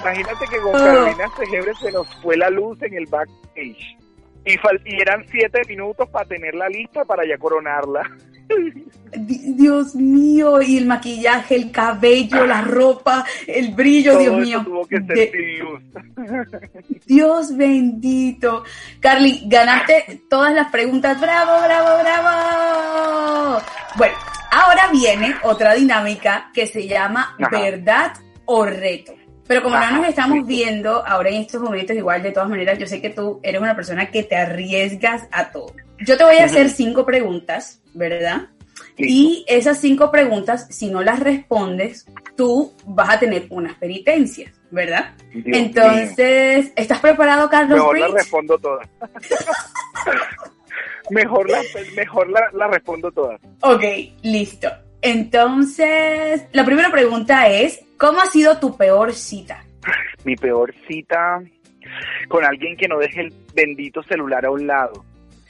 imagínate que con Carolina Segebre se nos fue la luz en el backstage. Y, eran siete minutos para tenerla lista para ya coronarla. Dios mío, y el maquillaje, el cabello, la ropa, el brillo, Dios mío. Tuvo que ser Dios bendito. Carly, ganaste todas las preguntas. Bravo, bravo, bravo. Bueno, ahora viene otra dinámica que se llama verdad o reto. Pero como no nos estamos viendo ahora en estos momentos, igual de todas maneras, yo sé que tú eres una persona que te arriesgas a todo. Yo te voy a hacer cinco preguntas, ¿verdad? Y esas cinco preguntas, si no las respondes, tú vas a tener unas penitencias, ¿verdad? Entonces, ¿estás preparado, Carlos? Mejor la respondo todas. mejor la, mejor la, la respondo todas. Ok, listo. Entonces, la primera pregunta es, ¿cómo ha sido tu peor cita? Mi peor cita con alguien que no deje el bendito celular a un lado.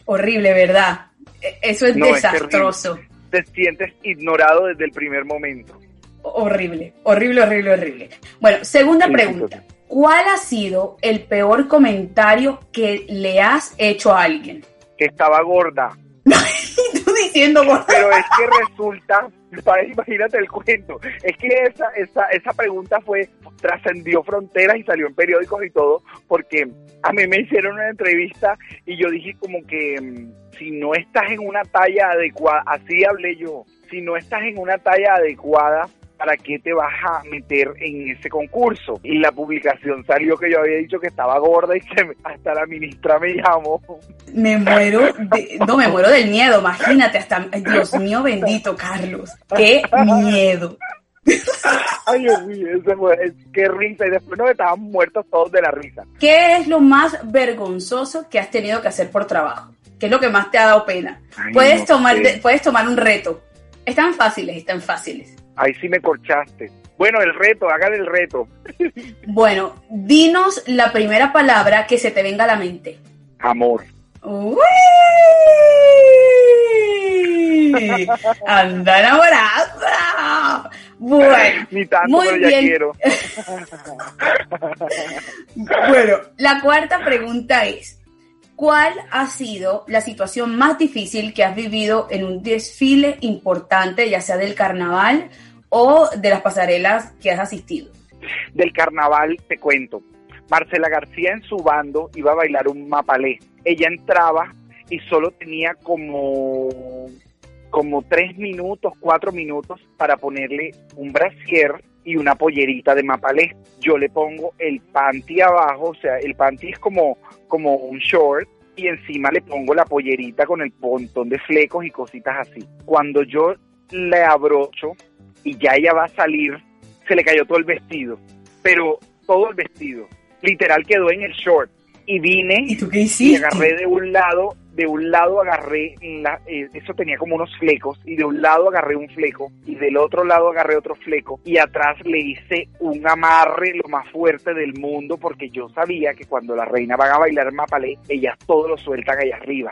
Horrible, ¿verdad? E, eso es desastroso. Te sientes ignorado desde el primer momento. Horrible, horrible, horrible, horrible. Bueno, segunda pregunta. ¿Cuál ha sido el peor comentario que le has hecho a alguien? Que estaba gorda. Tú diciendo gorda. Pero es que resulta imagínate el cuento. Es que esa, esa, esa pregunta fue, trascendió fronteras y salió en periódicos y todo, porque a mí me hicieron una entrevista y yo dije como que mm, si no estás en una talla adecuada, así hablé yo, si no estás en una talla adecuada ¿para qué te vas a meter en ese concurso? Y la publicación salió que yo había dicho que estaba gorda y que hasta la ministra me llamó. Me muero, no, me muero del miedo, imagínate, hasta, Dios mío bendito, Carlos, qué miedo. Ay, Dios mío, qué risa. Y después nos estaban muertos todos de la risa. ¿Qué es lo más vergonzoso que has tenido que hacer por trabajo? ¿Qué es lo que más te ha dado pena? puedes, tomar, puedes tomar un reto. Están fáciles, están fáciles. Ahí sí me corchaste. Bueno, el reto, hagan el reto. Bueno, dinos la primera palabra que se te venga a la mente. Amor. ¡Uy! ¡Anda enamorada! Bueno, Ni tanto, muy pero ya quiero. bueno, la cuarta pregunta es: ¿Cuál ha sido la situación más difícil que has vivido en un desfile importante, ya sea del carnaval o de las pasarelas que has asistido? Del carnaval te cuento. Marcela García en su bando iba a bailar un mapalé. Ella entraba y solo tenía como, como tres minutos, cuatro minutos para ponerle un brasier y una pollerita de mapalé. Yo le pongo el panty abajo, o sea, el panty es como, como un short y encima le pongo la pollerita con el montón de flecos y cositas así. Cuando yo le abrocho, y ya ella va a salir, se le cayó todo el vestido, pero todo el vestido, literal quedó en el short. Y vine ¿Y, tú qué hiciste? y agarré de un lado, de un lado agarré, la, eh, eso tenía como unos flecos, y de un lado agarré un fleco, y del otro lado agarré otro fleco, y atrás le hice un amarre lo más fuerte del mundo, porque yo sabía que cuando la reina va a bailar mapalé, ellas todo lo sueltan allá arriba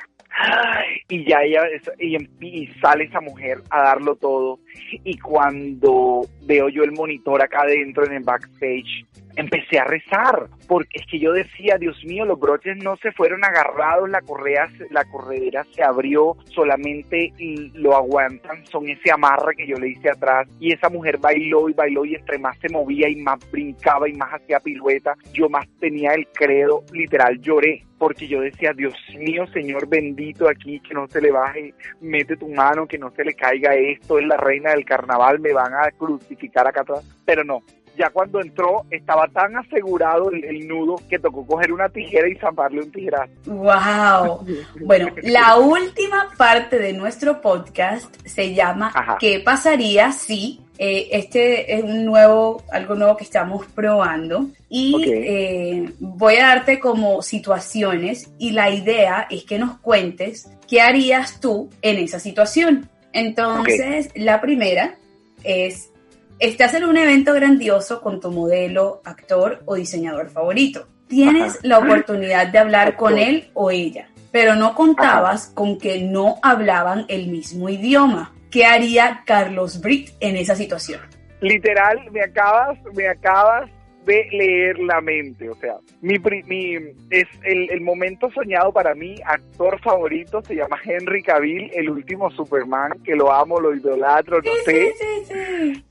y ya ella y, sale esa mujer a darlo todo. Y cuando veo yo el monitor acá adentro en el backstage empecé a rezar, porque es que yo decía, Dios mío, los broches no se fueron agarrados, la correa, la corredera se abrió, solamente lo aguantan, son ese amarre que yo le hice atrás, y esa mujer bailó y bailó, y entre más se movía y más brincaba y más hacía pirueta, yo más tenía el credo, literal lloré, porque yo decía, Dios mío, Señor bendito aquí, que no se le baje, mete tu mano, que no se le caiga esto, es la reina del carnaval, me van a crucificar acá atrás, pero no, ya cuando entró estaba tan asegurado el, nudo que tocó coger una tijera y zamparle un tijerazo. ¡Wow! Bueno, la última parte de nuestro podcast se llama ¿Qué pasaría si eh, este es un nuevo, algo nuevo que estamos probando y eh, voy a darte como situaciones y la idea es que nos cuentes qué harías tú en esa situación. Entonces, la primera es Estás en un evento grandioso con tu modelo, actor o diseñador favorito. Tienes la oportunidad de hablar con él o ella, pero no contabas con que no hablaban el mismo idioma. ¿Qué haría Carlos Britt en esa situación? Literal, me acabas, me acabas de leer la mente. O sea, mi, mi es el, momento soñado para mí, actor favorito, se llama Henry Cavill, el último Superman, que lo amo, lo idolatro, no sé.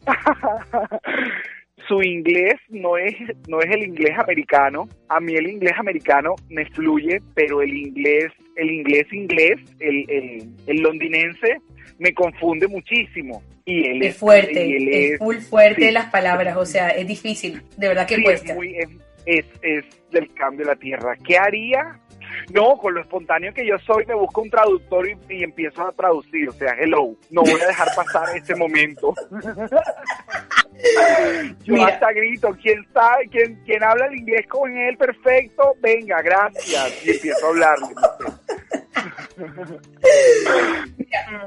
Su inglés no es, no es el inglés americano. A mí el inglés americano me fluye, pero el inglés, el inglés inglés, el, el, el londinense, me confunde muchísimo. Y él es, fuerte, es, muy fuerte las palabras, o sea, es difícil, de verdad que cuesta. Es, muy, es, es, del cambio de la tierra. ¿Qué haría? No, con lo espontáneo que yo soy, me busco un traductor y, empiezo a traducir. O sea, hello, no voy a dejar pasar ese momento. yo hasta grito, ¿quién sabe? ¿Quién, ¿Quién habla el inglés con él perfecto? Venga, gracias. Y empiezo a hablarle.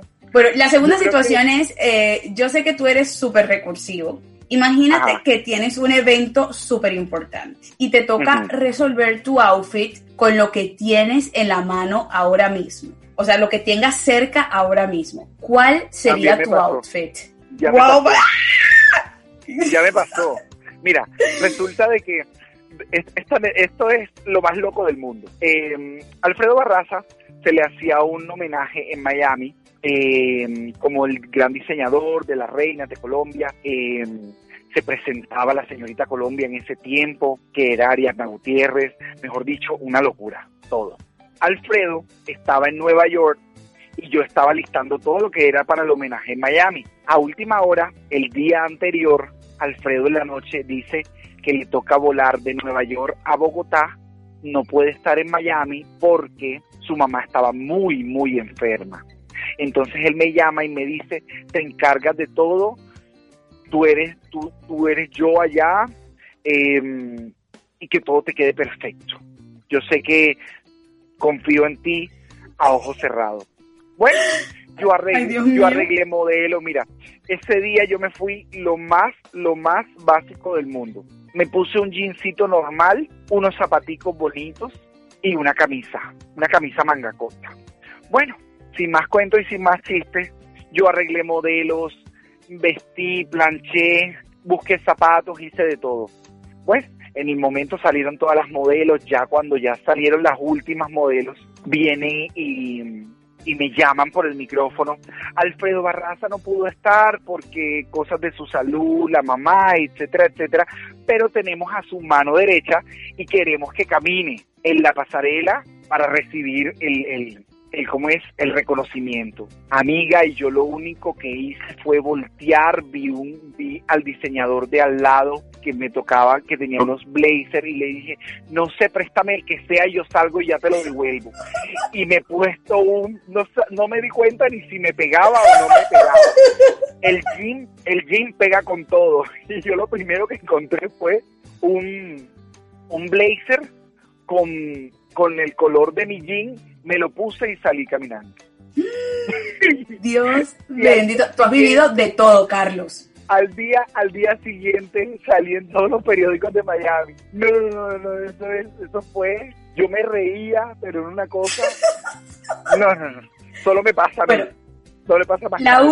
Bueno, la segunda situación es, eh, yo sé que tú eres súper recursivo. Imagínate que tienes un evento súper importante y te toca resolver tu outfit con lo que tienes en la mano ahora mismo. O sea, lo que tengas cerca ahora mismo. ¿Cuál sería tu outfit? Ya me, pasó. ya me pasó. Mira, resulta de que esto es lo más loco del mundo. Eh, Alfredo Barraza se le hacía un homenaje en Miami eh, como el gran diseñador de las reinas de Colombia. Eh, se presentaba la señorita Colombia en ese tiempo, que era Ariadna Gutiérrez, mejor dicho, una locura, todo. Alfredo estaba en Nueva York y yo estaba listando todo lo que era para el homenaje en Miami. A última hora, el día anterior, Alfredo en la noche dice que le toca volar de Nueva York a Bogotá, no puede estar en Miami porque su mamá estaba muy, muy enferma. Entonces él me llama y me dice, te encargas de todo, tú eres, tú, tú eres yo allá em, y que todo te quede perfecto. Yo sé que confío en ti a ojos cerrados. Bueno, yo arreglé, yo arreglé modelo, mira, ese día yo me fui lo más, lo más básico del mundo. Me puse un jeansito normal, unos zapaticos bonitos y una camisa, una camisa manga corta. Bueno, sin más cuentos y sin más chistes, yo arreglé modelos, vestí, planché, busqué zapatos, hice de todo. Pues en el momento salieron todas las modelos, ya cuando ya salieron las últimas modelos, vienen y, me llaman por el micrófono. Alfredo Barraza no pudo estar porque cosas de su salud, la mamá, etcétera, etcétera, pero tenemos a su mano derecha y queremos que camine en la pasarela para recibir el, el cómo es el reconocimiento. Amiga, y yo lo único que hice fue voltear, vi un vi al diseñador de al lado que me tocaba, que tenía unos blazers y le dije, "No sé, préstame el que sea, yo salgo y ya te lo devuelvo." Y me he puesto un no, no me di cuenta ni si me pegaba o no me pegaba. El jean, el jean pega con todo. Y yo lo primero que encontré fue un un blazer con con el color de mi jean me lo puse y salí caminando. Dios bendito. Tú has vivido de todo, Carlos. Al día, al día siguiente salí en todos los periódicos de Miami. No, no, no, eso, eso fue. Yo me reía, pero en una cosa. No, no, no. Solo me pasa a mí. Solo le pasa a la,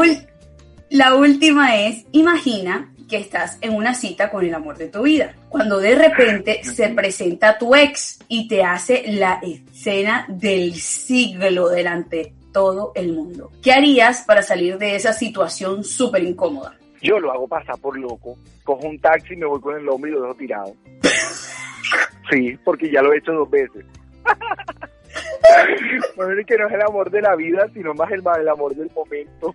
la última es: imagina que estás en una cita con el amor de tu vida. Cuando de repente se presenta tu ex y te hace la escena del siglo delante de todo el mundo. ¿Qué harías para salir de esa situación súper incómoda? Yo lo hago pasar por loco. Cojo un taxi me voy con el hombre y lo dejo tirado. Sí, porque ya lo he hecho dos veces. Bueno, que no es el amor de la vida, sino más el, el amor del momento.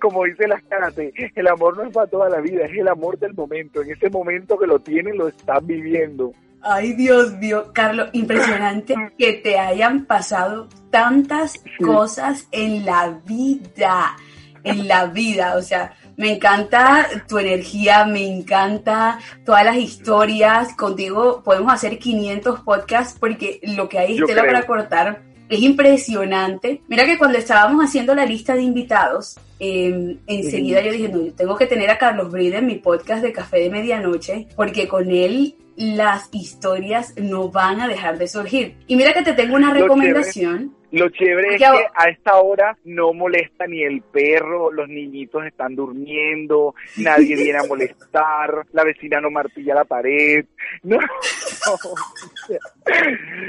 Como dice las karate, el amor no es para toda la vida, es el amor del momento. En ese momento que lo tienen, lo están viviendo. Ay, Dios mío, Carlos, impresionante que te hayan pasado tantas cosas en la vida, en la vida, o sea, me encanta tu energía, me encanta todas las historias. Contigo podemos hacer 500 podcasts porque lo que hay es tela para cortar. Es impresionante. Mira que cuando estábamos haciendo la lista de invitados, eh, enseguida yo dije, no, yo tengo que tener a Carlos Bride en mi podcast de Café de Medianoche, porque con él las historias no van a dejar de surgir. Y mira que te tengo una recomendación. Lo chévere es que a esta hora no molesta ni el perro, los niñitos están durmiendo, nadie viene a molestar, la vecina no martilla la pared, no,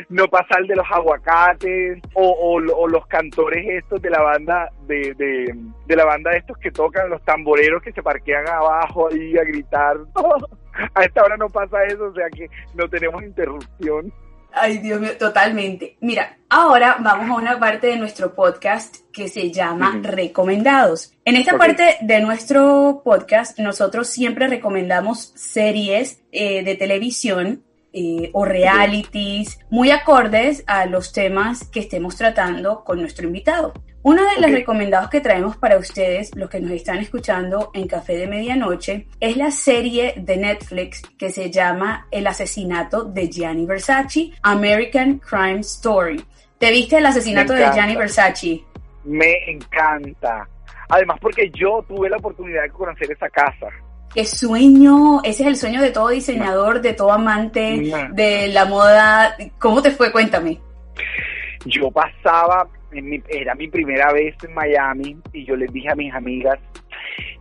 no, pasa el de los aguacates o, o, los cantores estos de la banda de, de, de la banda estos que tocan los tamboreros que se parquean abajo ahí a gritar. a esta hora no pasa eso, o sea que no tenemos interrupción. Ay, Dios mío, totalmente. Mira, ahora vamos a una parte de nuestro podcast que se llama Recomendados. En esta parte de nuestro podcast, nosotros siempre recomendamos series eh, de televisión eh, o realities muy acordes a los temas que estemos tratando con nuestro invitado. Uno de los recomendados que traemos para ustedes, los que nos están escuchando en Café de Medianoche, es la serie de Netflix que se llama El asesinato de Gianni Versace, American Crime Story. ¿Te viste el asesinato de Gianni Versace? Me encanta. Además porque yo tuve la oportunidad de conocer esa casa. Qué sueño, ese es el sueño de todo diseñador, de todo amante de la moda. ¿Cómo te fue? Cuéntame. Yo pasaba era mi primera vez en Miami y yo les dije a mis amigas,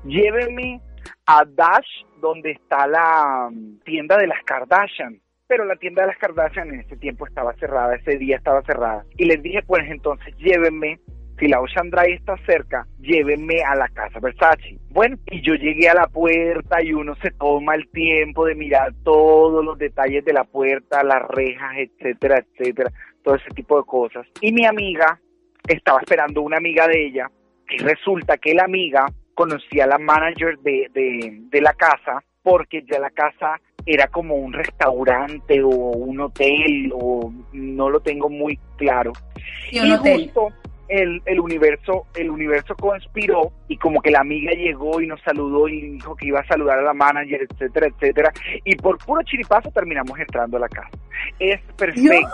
llévenme a Dash donde está la mm, tienda de las Kardashian. Pero la tienda de las Kardashian en ese tiempo estaba cerrada, ese día estaba cerrada. Y les dije, pues entonces llévenme si la Ocean Drive está cerca, llévenme a la casa Versace. Bueno, y yo llegué a la puerta y uno se toma el tiempo de mirar todos los detalles de la puerta, las rejas, etcétera, etcétera, todo ese tipo de cosas. Y mi amiga estaba esperando una amiga de ella y resulta que la amiga conocía a la manager de, de, la casa porque ya la casa era como un restaurante o un hotel o no lo tengo muy claro. Y, un hotel. justo el, el universo el universo conspiró y como que la amiga llegó y nos saludó y dijo que iba a saludar a la manager, etcétera, etcétera. Y por puro chiripazo terminamos entrando a la casa. Es perfecta.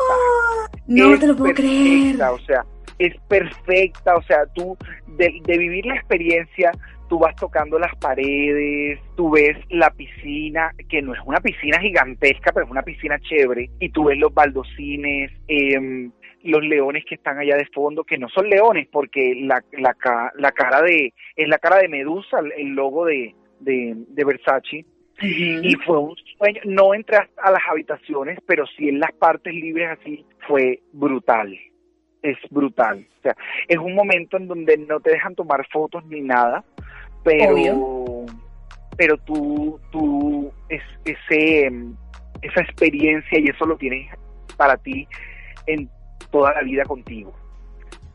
No, te lo puedo creer. O sea, es perfecta, o sea, tú de, vivir la experiencia, tú vas tocando las paredes, tú ves la piscina, que no es una piscina gigantesca, pero es una piscina chévere, y tú ves los baldocines, em, los leones que están allá de fondo, que no son leones, porque la, la, la cara de, es la cara de Medusa, el logo de, de, de Versace, y fue un sueño, no entré a las habitaciones, pero sí en las partes libres así, fue brutal es brutal. O sea, es un momento en donde no te dejan tomar fotos ni nada, pero pero tú tú es, ese esa experiencia y eso lo tienes para ti en toda la vida contigo.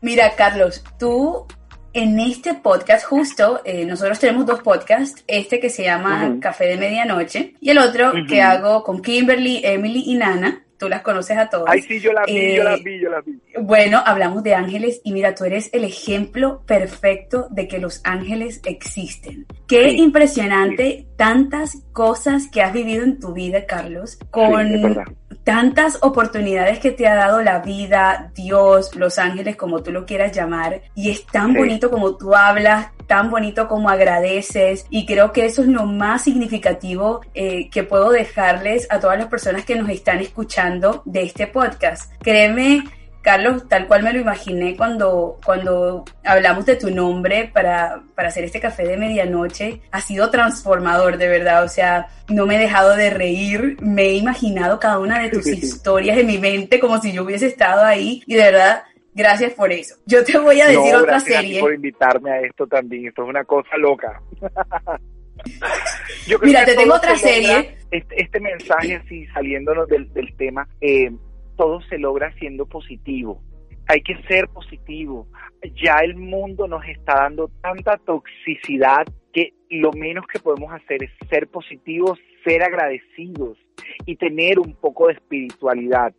Mira, Carlos, tú en este podcast justo, eh, nosotros tenemos dos podcasts, este que se llama Café de Medianoche y el otro que hago con Kimberly, Emily y Nana, tú las conoces a todas. Ay, sí, yo las vi, yo las eh, vi, yo las vi. Bueno, hablamos de ángeles y mira, tú eres el ejemplo perfecto de que los ángeles existen. Qué impresionante tantas cosas que has vivido en tu vida, Carlos, con tantas oportunidades que te ha dado la vida, Dios, los ángeles, como tú lo quieras llamar, y es tan bonito como tú hablas, tan bonito como agradeces y creo que eso es lo más significativo eh, que puedo dejarles a todas las personas que nos están escuchando de este podcast. Créeme, Carlos, tal cual me lo imaginé cuando, cuando hablamos de tu nombre para, para hacer este café de medianoche, ha sido transformador, de verdad. O sea, no me he dejado de reír, me he imaginado cada una de tus historias en mi mente como si yo hubiese estado ahí y de verdad Gracias por eso. Yo te voy a decir otra serie. por invitarme a esto también. Esto es una cosa loca. Mira, te tengo otra serie. Este, este, mensaje así, saliéndonos del, del tema, eh, todo se logra siendo positivo. Hay que ser positivo. Ya el mundo nos está dando tanta toxicidad que lo menos que podemos hacer es ser positivos, ser agradecidos y tener un poco de espiritualidad.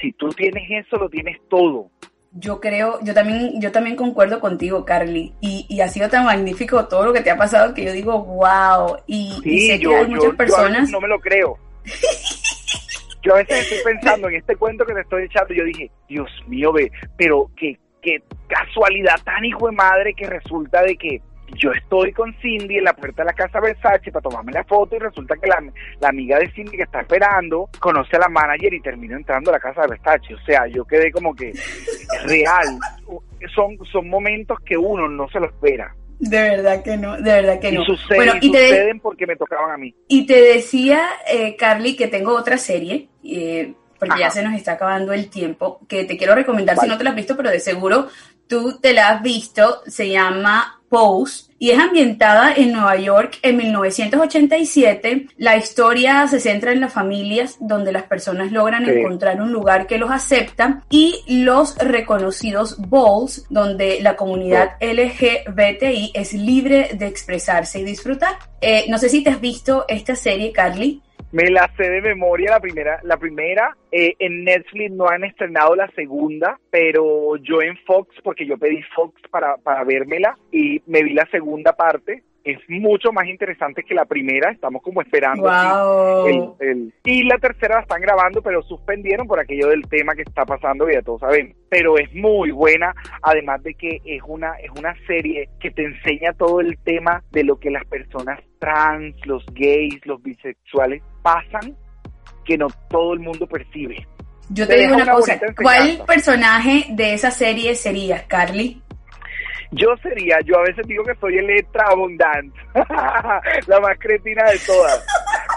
Si tú tienes eso, lo tienes todo yo creo, yo también, yo también concuerdo contigo, Carly, y, ha sido tan magnífico todo lo que te ha pasado que yo digo, wow, y, sé que hay muchas personas... no me lo creo. yo a veces estoy pensando en este cuento que te estoy echando y yo dije, Dios mío, ve, pero qué, qué casualidad tan hijo de madre que resulta de que yo estoy con Cindy en la puerta de la casa Versace para tomarme la foto y resulta que la, amiga de Cindy que está esperando conoce a la manager y termino entrando a la casa de Versace. O sea, yo quedé como que es real. Son, son momentos que uno no se lo espera. De verdad que no, de verdad que y no. Suceden, y suceden porque me tocaban a mí. Y te decía, eh, Carly, que tengo otra serie, eh, porque ya se nos está acabando el tiempo, que te quiero recomendar si no te la has visto, pero de seguro tú te la has visto. Se llama Pose y es ambientada en Nueva York en 1987. La historia se centra en las familias donde las personas logran encontrar un lugar que los acepta y los reconocidos balls donde la comunidad LGBTI es libre de expresarse y disfrutar. Eh, no sé si te has visto esta serie, Carly. Me la sé de memoria la primera, la primera. Eh, en Netflix no han estrenado la segunda, pero yo en Fox, porque yo pedí Fox para, para vérmela y me vi la segunda parte es mucho más interesante que la primera. Estamos como esperando. el, y la tercera la están grabando, pero suspendieron por aquello del tema que está pasando, ya todos sabemos. Pero es muy buena, además de que es una, es una serie que te enseña todo el tema de lo que las personas trans, los gays, los bisexuales pasan, que no todo el mundo percibe. Yo te, digo una cosa, ¿cuál personaje de esa serie sería, Carly? Yo sería, yo a veces digo que soy Electra Abundante, la más cretina de todas,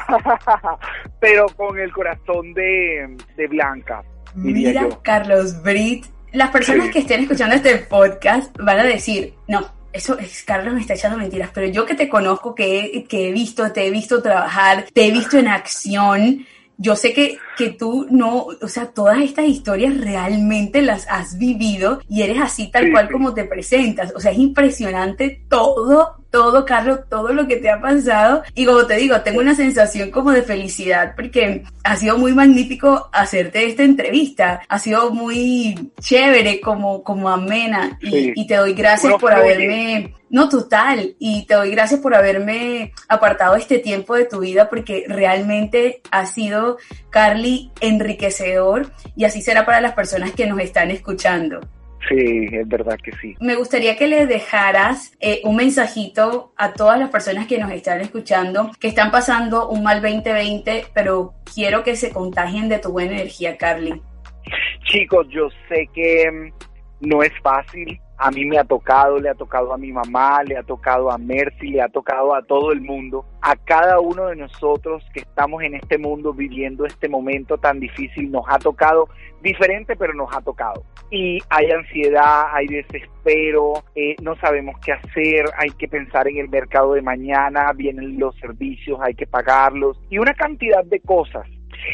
pero con el corazón de, Blanca. Mira, Carlos Brit, las personas que estén escuchando este podcast van a decir, no, eso es, Carlos me está echando mentiras, pero yo que te conozco, que, que he visto, te he visto trabajar, te he visto en acción, yo sé que, que tú no, o sea, todas estas historias realmente las has vivido y eres así tal cual como te presentas. O sea, es impresionante todo todo, Carlos, todo lo que te ha pasado. Y como te digo, tengo una sensación como de felicidad porque ha sido muy magnífico hacerte esta entrevista. Ha sido muy chévere, como, como amena. Y, te doy gracias por haberme... No, total. Y te doy gracias por haberme apartado este tiempo de tu vida porque realmente ha sido, Carly, enriquecedor y así será para las personas que nos están escuchando. Sí, es verdad que sí. Me gustaría que le dejaras eh, un mensajito a todas las personas que nos están escuchando, que están pasando un mal 2020, pero quiero que se contagien de tu buena energía, Carly. Chicos, yo sé que mm, no es fácil, a mí me ha tocado, le ha tocado a mi mamá, le ha tocado a Mercy, le ha tocado a todo el mundo, a cada uno de nosotros que estamos en este mundo viviendo este momento tan difícil, nos ha tocado diferente, pero nos ha tocado. Y hay ansiedad, hay desespero, eh, no sabemos qué hacer, hay que pensar en el mercado de mañana, vienen los servicios, hay que pagarlos y una cantidad de cosas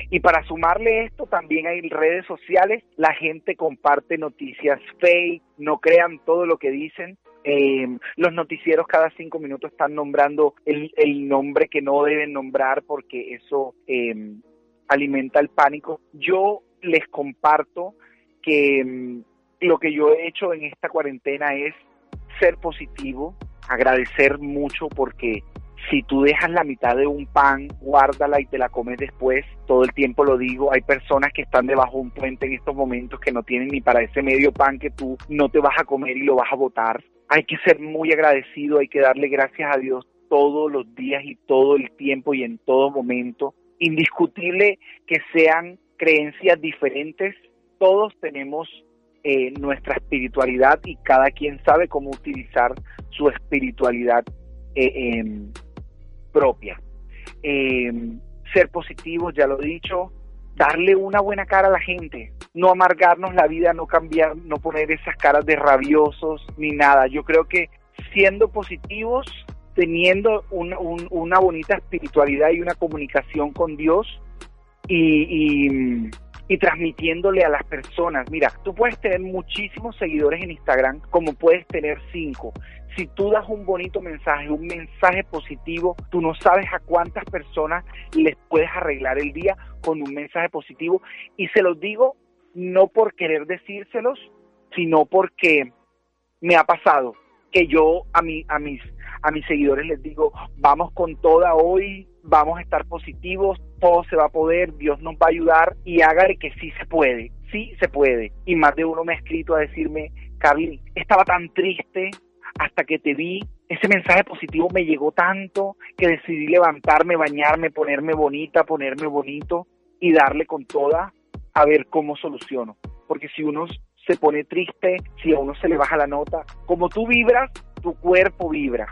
y para sumarle esto, también hay redes sociales, la gente comparte noticias fake, no crean todo lo que dicen. Eh, los noticieros cada cinco minutos están nombrando el, nombre que no deben nombrar porque eso eh, alimenta el pánico. Yo les comparto que mm, lo que yo he hecho en esta cuarentena es ser positivo, agradecer mucho porque si tú dejas la mitad de un pan, guárdala y te la comes después. Todo el tiempo lo digo, hay personas que están debajo de un puente en estos momentos que no tienen ni para ese medio pan que tú no te vas a comer y lo vas a botar. Hay que ser muy agradecido, hay que darle gracias a Dios todos los días y todo el tiempo y en todo momento. Indiscutible que sean creencias diferentes, todos tenemos eh, nuestra espiritualidad y cada quien sabe cómo utilizar su espiritualidad eh, em, propia. Em, ser positivos, ya lo he dicho, darle una buena cara a la gente, no amargarnos la vida, no cambiar, no poner esas caras de rabiosos ni nada. Yo creo que siendo positivos, teniendo una bonita espiritualidad y una comunicación con Dios y, y transmitiéndole a las personas. Mira, tú puedes tener muchísimos seguidores en Instagram como puedes tener cinco. Si tú das un bonito mensaje, un mensaje positivo, tú no sabes a cuántas personas les puedes arreglar el día con un mensaje positivo. Y se los digo no por querer decírselos, sino porque me ha pasado que yo a, mi, a, mis, a mis seguidores les digo, vamos con toda hoy, vamos a estar positivos, todo se va a poder, Dios nos va a ayudar y hágale que sí se puede, sí se puede. Y más de uno me ha escrito a decirme, Carly, estaba tan triste hasta que te vi, ese mensaje positivo me llegó tanto que decidí levantarme, bañarme, ponerme bonita, ponerme bonito y darle con toda a ver cómo soluciono. Porque si uno se pone triste, si a uno se le baja la nota, como tú vibras, tu cuerpo vibra.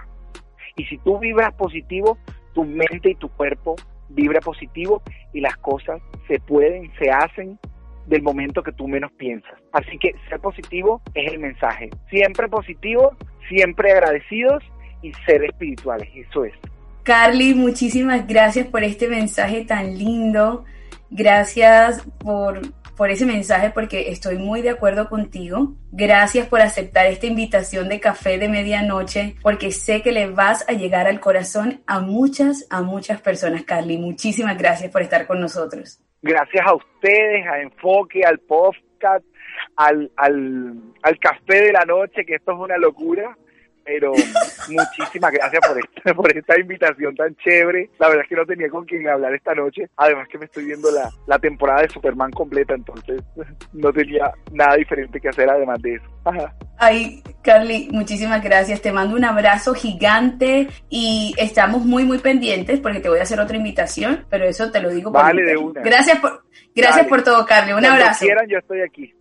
Y si tú vibras positivo, tu mente y tu cuerpo vibra positivo y las cosas se pueden, se hacen del momento que tú menos piensas. Así que ser positivo es el mensaje. Siempre positivo, siempre agradecidos y ser espirituales. Eso es. Carly, muchísimas gracias por este mensaje tan lindo. Gracias por por ese mensaje porque estoy muy de acuerdo contigo. Gracias por aceptar esta invitación de café de medianoche porque sé que le vas a llegar al corazón a muchas, a muchas personas, Carly. Muchísimas gracias por estar con nosotros. Gracias a ustedes, a Enfoque, al podcast, al, al, al café de la noche, que esto es una locura pero muchísimas gracias por esta, por esta invitación tan chévere. La verdad es que no tenía con quién hablar esta noche. Además que me estoy viendo la, la temporada de Superman completa, entonces no tenía nada diferente que hacer además de eso. Ay, Carly, muchísimas gracias. Te mando un abrazo gigante y estamos muy, muy pendientes porque te voy a hacer otra invitación, pero eso te lo digo por Vale, de una. Gracias por, gracias por todo, Carly. Un Cuando abrazo. quieran, yo estoy aquí.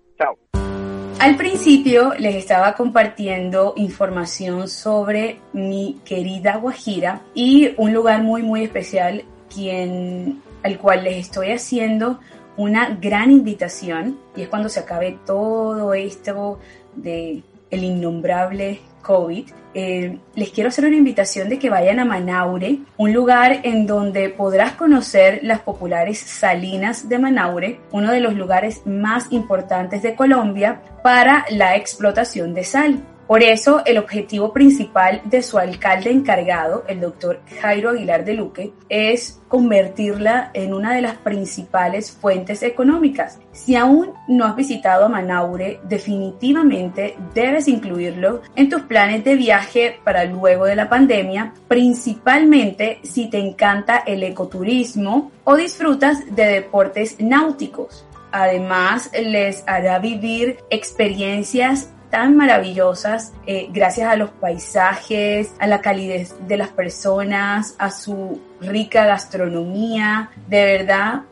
Al principio les estaba compartiendo información sobre mi querida Guajira y un lugar muy muy especial quien al cual les estoy haciendo una gran invitación y es cuando se acabe todo esto de el innombrable COVID, eh, les quiero hacer una invitación de que vayan a Manaure, un lugar en donde podrás conocer las populares salinas de Manaure, uno de los lugares más importantes de Colombia para la explotación de sal. Por eso, el objetivo principal de su alcalde encargado, el doctor Jairo Aguilar de Luque, es convertirla en una de las principales fuentes económicas. Si aún no has visitado Manaure, definitivamente debes incluirlo en tus planes de viaje para luego de la pandemia, principalmente si te encanta el ecoturismo o disfrutas de deportes náuticos. Además, les hará vivir experiencias tan maravillosas eh, gracias a los paisajes, a la calidez de las personas, a su rica gastronomía. De verdad,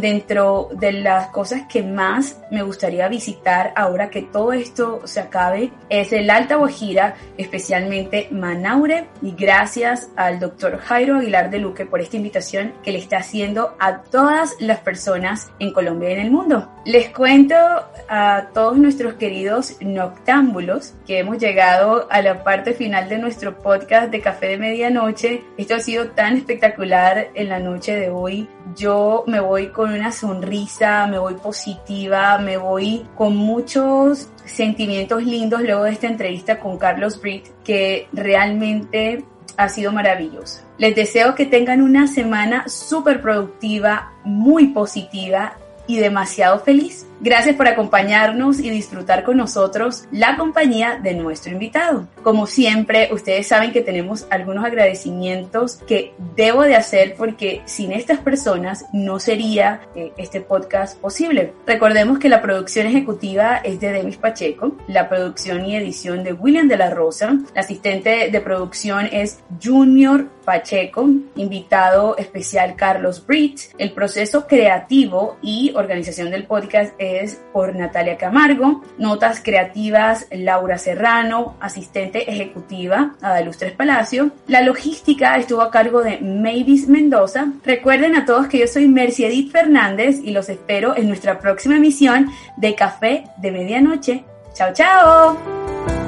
dentro de las cosas que más me gustaría visitar ahora que todo esto se acabe es el Alta Guajira, especialmente Manaure y gracias al doctor Jairo Aguilar de Luque por esta invitación que le está haciendo a todas las personas en Colombia y en el mundo. Les cuento a todos nuestros queridos noctámbulos que hemos llegado a la parte final de nuestro podcast de Café de Medianoche. Esto ha sido tan espectacular en la noche de hoy. Yo me voy con una sonrisa, me voy positiva, me voy con muchos sentimientos lindos luego de esta entrevista con Carlos Britt, que realmente ha sido maravillosa. Les deseo que tengan una semana súper productiva, muy positiva y demasiado feliz. Gracias por acompañarnos y disfrutar con nosotros la compañía de nuestro invitado. Como siempre, ustedes saben que tenemos algunos agradecimientos que debo de hacer porque sin estas personas no sería eh, este podcast posible. Recordemos que la producción ejecutiva es de Demis Pacheco, la producción y edición de William de la Rosa, la asistente de producción es Junior Pacheco, invitado especial Carlos Britt, el proceso creativo y organización del podcast es por Natalia Camargo, notas creativas Laura Serrano, asistente ejecutiva Adalustres Palacio. La logística estuvo a cargo de Mavis Mendoza. Recuerden a todos que yo soy Mercedit Fernández y los espero en nuestra próxima emisión de Café de Medianoche. Chao, chao.